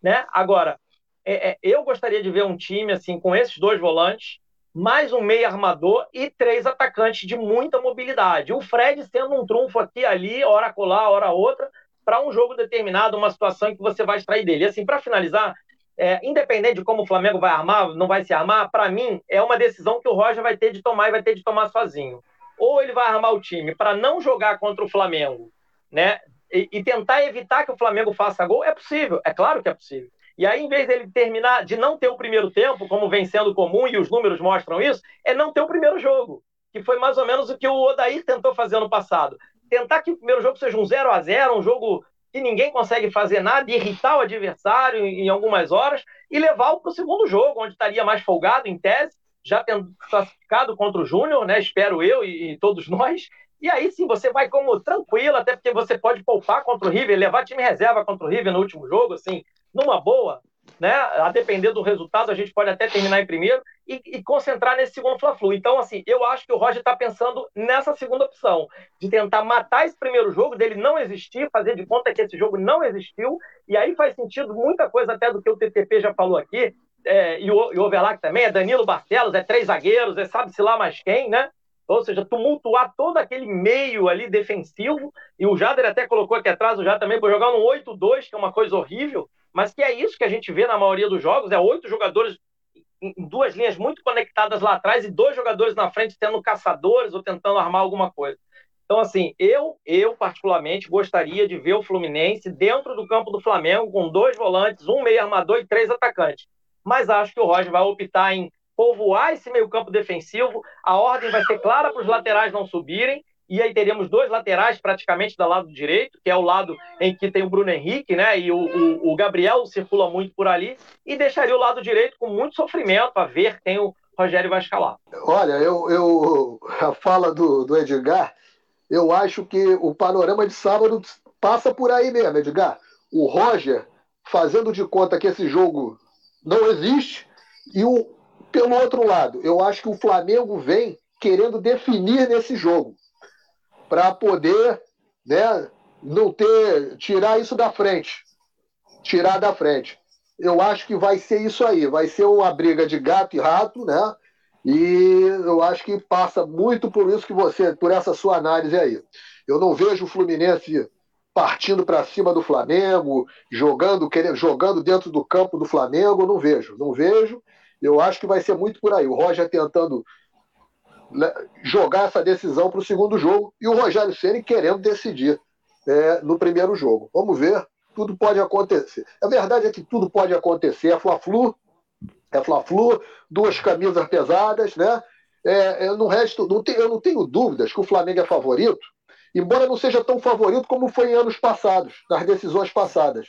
S4: Né? Agora, é, é, eu gostaria de ver um time assim com esses dois volantes mais um meio armador e três atacantes de muita mobilidade. O Fred sendo um trunfo aqui, ali, hora colar, hora outra, para um jogo determinado, uma situação em que você vai extrair dele. E assim, para finalizar, é, independente de como o Flamengo vai armar, não vai se armar, para mim é uma decisão que o Roger vai ter de tomar e vai ter de tomar sozinho. Ou ele vai armar o time para não jogar contra o Flamengo, né? E, e tentar evitar que o Flamengo faça gol, é possível, é claro que é possível. E aí, em vez dele terminar, de não ter o primeiro tempo, como vem sendo comum, e os números mostram isso, é não ter o primeiro jogo, que foi mais ou menos o que o Odair tentou fazer ano passado. Tentar que o primeiro jogo seja um 0 a 0 um jogo que ninguém consegue fazer nada, irritar o adversário em algumas horas e levá-lo para o segundo jogo, onde estaria mais folgado, em tese, já tendo classificado contra o Júnior, né? Espero eu e, e, todos nós. E aí sim você vai como tranquilo, até porque você pode poupar contra o River, levar time reserva contra o River no último jogo, assim, numa boa, né? A depender do resultado, a gente pode até terminar em primeiro e, e concentrar nesse segundo Fla-Flu. Então, assim, eu acho que o Roger está pensando nessa segunda opção, de tentar matar esse primeiro jogo, dele não existir, fazer de conta que esse jogo não existiu, e aí faz sentido muita coisa até do que o TTP já falou aqui, é, e, o, e o Overlac também, é Danilo Barcelos, é três zagueiros, é sabe-se lá mais quem, né? ou seja, tumultuar todo aquele meio ali defensivo, e o Jader até colocou aqui atrás, o Jader também, por jogar no 8-2, que é uma coisa horrível, mas que é isso que a gente vê na maioria dos jogos, é oito jogadores em duas linhas muito conectadas lá atrás e dois jogadores na frente tendo caçadores ou tentando armar alguma coisa. Então, assim, eu, eu particularmente gostaria de ver o Fluminense dentro do campo do Flamengo com dois volantes, um meio armador e três atacantes. Mas acho que o Roger vai optar em povoar esse meio campo defensivo, a ordem vai ser clara para os laterais não subirem, e aí teríamos dois laterais praticamente do lado direito, que é o lado em que tem o Bruno Henrique, né? E o, o, o Gabriel circula muito por ali, e deixaria o lado direito com muito sofrimento a ver quem o Rogério vai escalar.
S1: Olha, eu, eu a fala do, do Edgar, eu acho que o panorama de sábado passa por aí mesmo, Edgar. O Roger fazendo de conta que esse jogo não existe, e o, pelo outro lado, eu acho que o Flamengo vem querendo definir nesse jogo para poder né, não ter tirar isso da frente. Tirar da frente. Eu acho que vai ser isso aí, vai ser uma briga de gato e rato, né? E eu acho que passa muito por isso que você, por essa sua análise aí. Eu não vejo o Fluminense partindo para cima do Flamengo, jogando, querendo, jogando dentro do campo do Flamengo, não vejo, não vejo. Eu acho que vai ser muito por aí. O Roger tentando né, jogar essa decisão para o segundo jogo e o Rogério Ceni querendo decidir é, no primeiro jogo. Vamos ver, tudo pode acontecer. A verdade é que tudo pode acontecer. É Fla-Flu, é Fla-Flu, duas camisas pesadas, né? é, eu, não resto, não te, eu não tenho dúvidas que o Flamengo é favorito, embora não seja tão favorito como foi em anos passados, nas decisões passadas.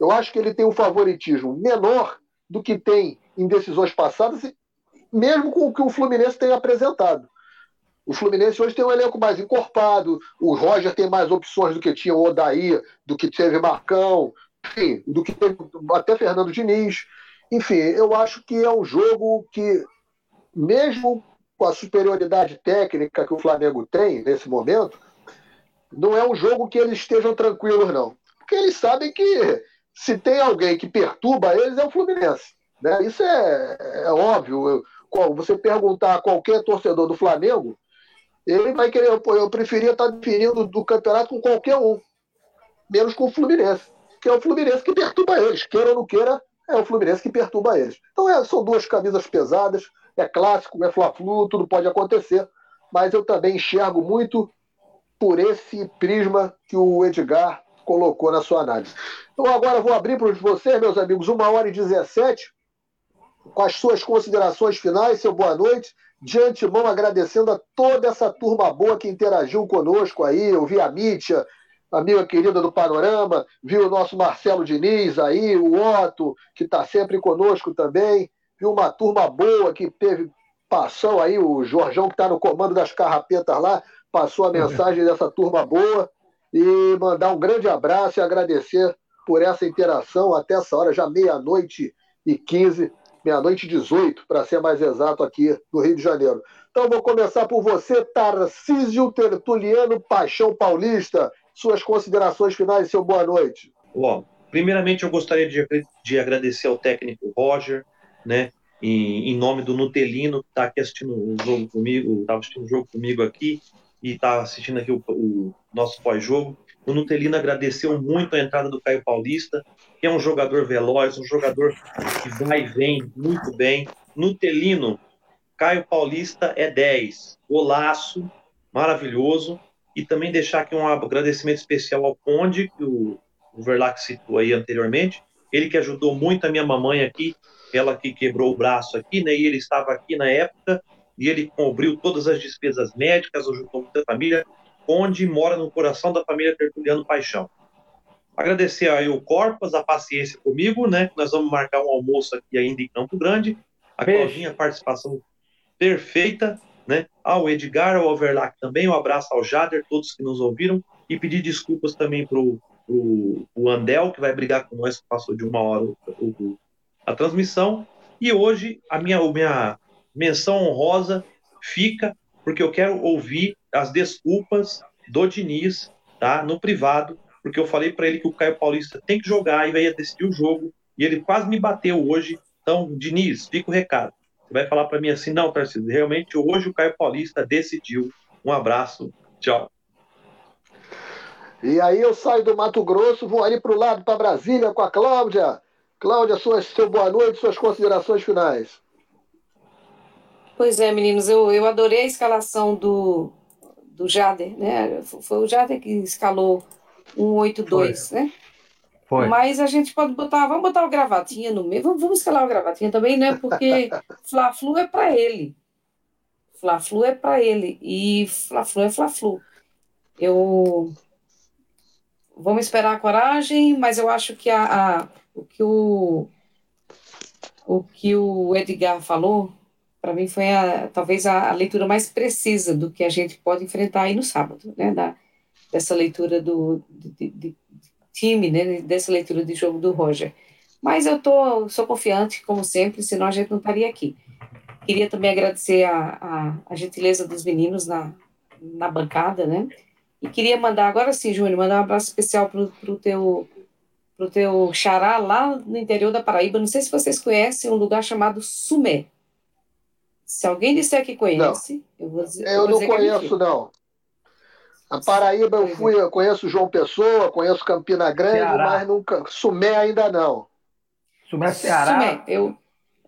S1: Eu acho que ele tem um favoritismo menor do que tem em decisões passadas, mesmo com o que o Fluminense tem apresentado. O Fluminense hoje tem um elenco mais encorpado, o Roger tem mais opções do que tinha o Odaí, do que teve Marcão, enfim, do que teve até Fernando Diniz. Enfim, eu acho que é um jogo que, mesmo com a superioridade técnica que o Flamengo tem nesse momento, não é um jogo que eles estejam tranquilos, não. Porque eles sabem que se tem alguém que perturba eles é o Fluminense. Né? Isso é, é óbvio. Você perguntar a qualquer torcedor do Flamengo, ele vai querer, pô, eu preferia estar definindo do campeonato com qualquer um, menos com o Fluminense, que é o Fluminense que perturba eles, queira ou não queira, é o Fluminense que perturba eles. Então é, são duas camisas pesadas, é clássico, é Fla-Flu, tudo pode acontecer, mas eu também enxergo muito por esse prisma que o Edgar colocou na sua análise. Então agora vou abrir para vocês, meus amigos, uma hora e 17, com as suas considerações finais, seu boa noite. De antemão, agradecendo a toda essa turma boa que interagiu conosco aí. Eu vi a Mítia, amiga querida do Panorama, vi o nosso Marcelo Diniz aí, o Otto, que está sempre conosco também. Vi uma turma boa que teve, passou aí, o Jorjão, que está no comando das carrapetas lá, passou a mensagem dessa turma boa. E mandar um grande abraço e agradecer por essa interação até essa hora, já meia-noite e 15 meia-noite 18, para ser mais exato, aqui no Rio de Janeiro. Então vou começar por você, Tarcísio Tertuliano Paixão Paulista. Suas considerações finais, seu boa noite.
S3: Bom, primeiramente eu gostaria de, de agradecer ao técnico Roger, né, em, em nome do Nutelino, que está aqui assistindo o jogo comigo, estava assistindo o jogo comigo aqui e está assistindo aqui o, o nosso pós-jogo. O Nutelino agradeceu muito a entrada do Caio Paulista, é um jogador veloz, um jogador que vai e vem muito bem. Nutelino, Caio Paulista é 10. Golaço, maravilhoso. E também deixar aqui um agradecimento especial ao Conde, que o, o Verlac citou aí anteriormente. Ele que ajudou muito a minha mamãe aqui, ela que quebrou o braço aqui, né? E ele estava aqui na época e ele cobriu todas as despesas médicas, ajudou muita família onde mora no coração da família Tertuliano Paixão. Agradecer aí o Corpas, a paciência comigo, né? Nós vamos marcar um almoço aqui ainda em Campo Grande. A Beijo. Claudinha, participação perfeita, né? Ao Edgar, ao Overlac também, um abraço ao Jader, todos que nos ouviram, e pedir desculpas também pro, pro o Andel, que vai brigar com nós, que passou de uma hora o, o, a transmissão. E hoje a minha, a minha menção honrosa fica porque eu quero ouvir as desculpas do Diniz, tá? No privado, porque eu falei para ele que o Caio Paulista tem que jogar e vai decidir o jogo, e ele quase me bateu hoje. Então, Diniz, fica o recado. Você vai falar para mim assim, não, Tarcísio, realmente hoje o Caio Paulista decidiu. Um abraço, tchau.
S1: E aí eu saio do Mato Grosso, vou ali para o lado, para Brasília, com a Cláudia. Cláudia, suas, seu boa noite, suas considerações finais.
S2: Pois é, meninos, eu, eu adorei a escalação do, do Jader, né? Foi o Jader que escalou 182, Foi. né? Foi. Mas a gente pode botar, vamos botar o gravatinha no meio, vamos, vamos escalar o gravatinha também, né? Porque (laughs) Fla-Flu é para ele. Fla-Flu é para ele e Fla-Flu é Fla-Flu. Eu vamos esperar a coragem, mas eu acho que a, a o que o o que o Edgar falou para mim foi a, talvez a, a, leitura mais precisa do que a gente pode enfrentar aí no sábado, né, da, dessa leitura do de, de, time, né, dessa leitura de jogo do Roger. Mas eu tô, sou confiante, como sempre, senão a gente não estaria aqui. Queria também agradecer a, a, a gentileza dos meninos na, na bancada, né? E queria mandar, agora sim, Júnior, mandar um abraço especial para o teu pro teu xará lá no interior da Paraíba. Não sei se vocês conhecem um lugar chamado Sumé. Se alguém disser que conhece, não. eu vou dizer.
S1: Eu,
S2: vou
S1: não dizer é conheço, não. A Paraíba eu fui, eu conheço João Pessoa, conheço Campina Grande, Ceará. mas nunca. Sumé ainda não.
S5: Sumé Ceará?
S2: Sumé, eu.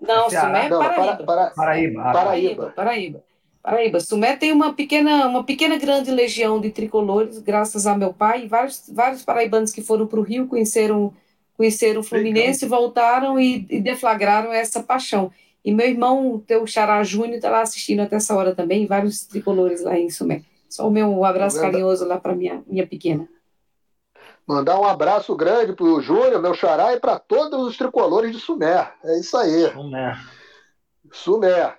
S2: Não, Ceará. Sumé é
S1: não,
S2: Paraíba.
S1: Para, para,
S2: Paraíba. Paraíba. Paraíba. Paraíba. Sumé tem uma pequena, uma pequena grande legião de tricolores, graças a meu pai, e vários, vários paraibanos que foram para o Rio conheceram, conheceram o Fluminense, Legal. voltaram e, e deflagraram essa paixão. E meu irmão, teu Xará Júnior, está lá assistindo até essa hora também, vários tricolores lá em Sumé. Só o meu abraço carinhoso lá para minha, minha pequena.
S1: Mandar um abraço grande para o Júnior, meu xará, e para todos os tricolores de Sumé. É isso aí.
S5: Sumé.
S1: Sumé.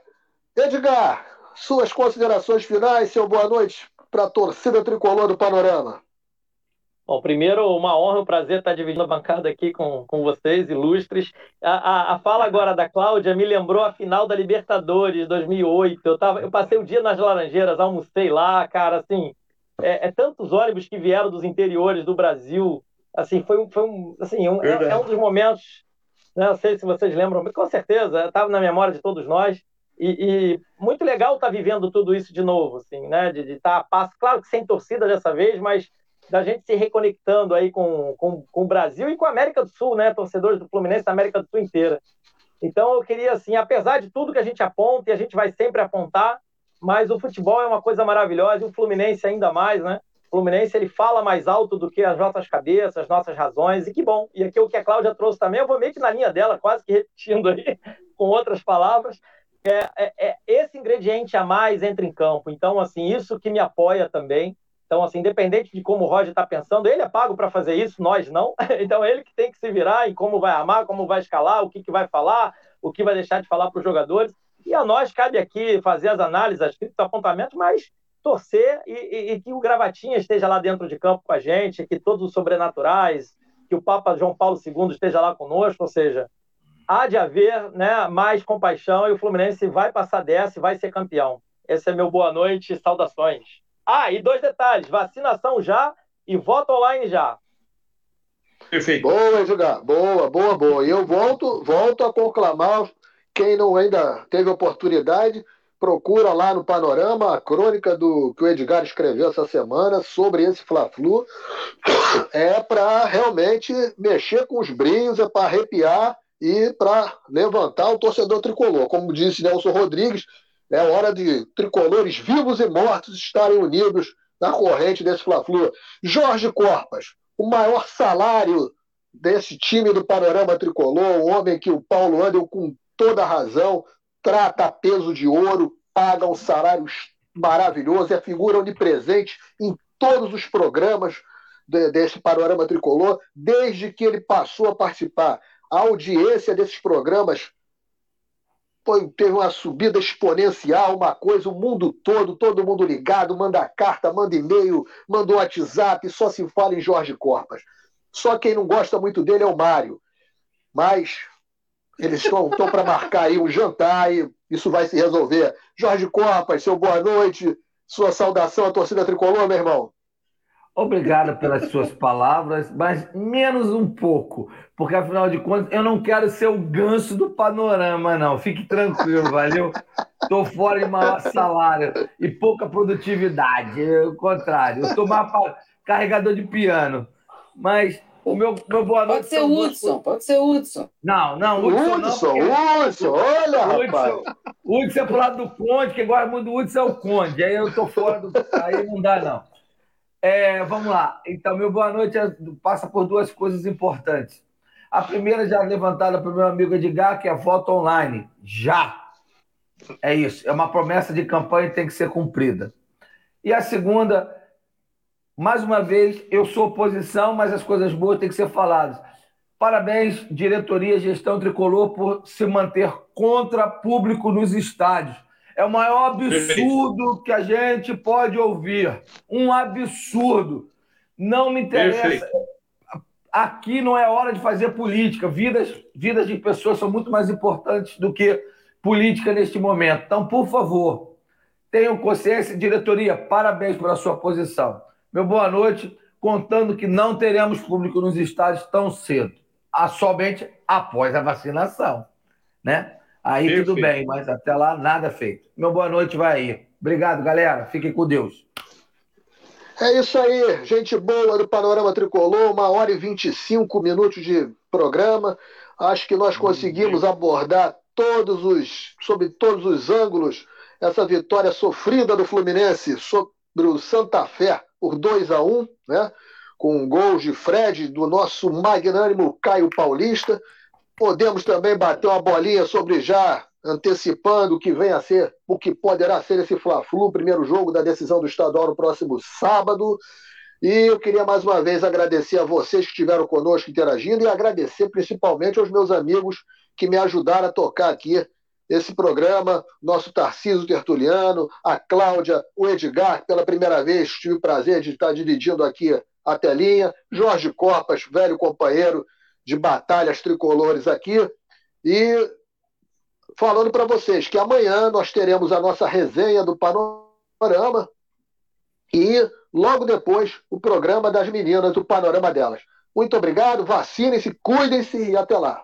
S1: Edgar, suas considerações finais, seu boa noite para a torcida tricolor do Panorama.
S4: Bom, primeiro, uma honra, um prazer estar dividindo a bancada aqui com, com vocês, ilustres. A, a, a fala agora da Cláudia me lembrou a final da Libertadores de 2008. Eu, tava, eu passei o dia nas Laranjeiras, almocei lá, cara, assim, é, é tantos ônibus que vieram dos interiores do Brasil. Assim, foi um, foi um, assim, um, é, é, um dos momentos, né, não sei se vocês lembram, com certeza, estava na memória de todos nós. E, e, muito legal estar tá vivendo tudo isso de novo, assim, né? De estar tá a passo, claro que sem torcida dessa vez, mas da gente se reconectando aí com, com, com o Brasil e com a América do Sul, né? Torcedores do Fluminense da América do Sul inteira. Então eu queria, assim, apesar de tudo que a gente aponta e a gente vai sempre apontar, mas o futebol é uma coisa maravilhosa e o Fluminense ainda mais, né? O Fluminense ele fala mais alto do que as nossas cabeças, as nossas razões, e que bom. E aqui o que a Cláudia trouxe também, eu vou meio que na linha dela, quase que repetindo aí, (laughs) com outras palavras, é, é, é, esse ingrediente a mais entra em campo. Então, assim, isso que me apoia também. Então, assim, independente de como o Roger está pensando, ele é pago para fazer isso, nós não. (laughs) Então, ele que tem que se virar em como vai amar, como vai escalar, o que, que vai falar, o que vai deixar de falar para os jogadores. E a nós cabe aqui fazer as análises, as críticas, apontamentos, mas torcer e, e, e, que o Gravatinha esteja lá dentro de campo com a gente, que todos os sobrenaturais, que o Papa João Paulo II esteja lá conosco, ou seja, há de haver né, mais compaixão e o Fluminense vai passar dessa e vai ser campeão. Esse é meu boa noite e saudações. Ah, e dois detalhes: vacinação já e voto online já.
S1: Perfeito. Boa, Edgar. Boa, boa, boa. E eu volto, volto a conclamar quem não ainda teve oportunidade, procura lá no Panorama a crônica do que o Edgar escreveu essa semana sobre esse Fla-Flu. (coughs) É para realmente mexer com os brilhos, é para arrepiar e para levantar o torcedor tricolor. Como disse Nelson Rodrigues, é hora de tricolores vivos e mortos estarem unidos na corrente desse Fla-Flu. Jorge Corpas, o maior salário desse time do panorama tricolor, um homem que o Paulo Andel, com toda razão, trata a peso de ouro, paga um salário maravilhoso, é figura onipresente em todos os programas desse panorama tricolor, desde que ele passou a participar a audiência desses programas foi, teve uma subida exponencial, uma coisa, o mundo todo, todo mundo ligado, manda carta, manda e-mail, manda WhatsApp, só se fala em Jorge Corpas. Só quem não gosta muito dele é o Mário. Mas eles estão para marcar aí um jantar e isso vai se resolver. Jorge Corpas, seu boa noite, sua saudação à torcida tricolor, meu irmão.
S5: Obrigado pelas (laughs) suas palavras, mas menos um pouco, porque afinal de contas eu não quero ser o ganso do panorama, não. Fique tranquilo, valeu? Estou fora de maior salário e pouca produtividade, é o contrário. Eu estou mais carregador de piano. Mas o meu, meu boa noite.
S2: Pode ser o Hudson, pode ser o Hudson.
S5: Não, não,
S1: Hudson. Hudson, não, Hudson, olha, Hudson, rapaz.
S5: Hudson é pro lado do Conde, quem gosta muito do Hudson é o Conde. Aí eu estou fora do. Aí não dá, não. É, vamos lá. Então, meu boa noite é, passa por duas coisas importantes. A primeira, já levantada pelo meu amigo Edgar, que é voto online. Já! É isso. É uma promessa de campanha e tem que ser cumprida. E a segunda, mais uma vez, eu sou oposição, mas as coisas boas têm que ser faladas. Parabéns, diretoria, gestão tricolor, por se manter contra público nos estádios. É o maior absurdo que a gente pode ouvir. Um absurdo. Não me interessa. Perfeito. Aqui não é hora de fazer política. Vidas, vidas de pessoas são muito mais importantes do que política neste momento. Então, por favor, tenham consciência. Diretoria, parabéns pela sua posição. Meu boa noite, contando que não teremos público nos estádios tão cedo. somente após a vacinação. Né? Aí Perfeito. tudo bem, mas até lá nada feito. Meu boa noite vai aí. Obrigado, galera. Fiquem com Deus.
S1: É isso aí, gente boa do Panorama Tricolor, uma hora e 25 minutos de programa. Acho que nós conseguimos abordar todos os, sobre todos os ângulos, essa vitória sofrida do Fluminense sobre o Santa Fé por 2 a 1 né? Com gols de Fred, do nosso magnânimo Caio Paulista. Podemos também bater uma bolinha sobre já antecipando o que vem a ser, o que poderá ser esse Fla-Flu, primeiro jogo da decisão do estadual no próximo sábado. E eu queria mais uma vez agradecer a vocês que estiveram conosco interagindo e agradecer principalmente aos meus amigos que me ajudaram a tocar aqui esse programa, nosso Tarcísio Tertuliano, a Cláudia, o Edgar, pela primeira vez tive o prazer de estar dividindo aqui a telinha, Jorge Copas, velho companheiro de batalhas tricolores aqui, e falando para vocês que amanhã nós teremos a nossa resenha do Panorama e logo depois o programa das meninas do Panorama delas. Muito obrigado, vacinem-se, cuidem-se e até lá.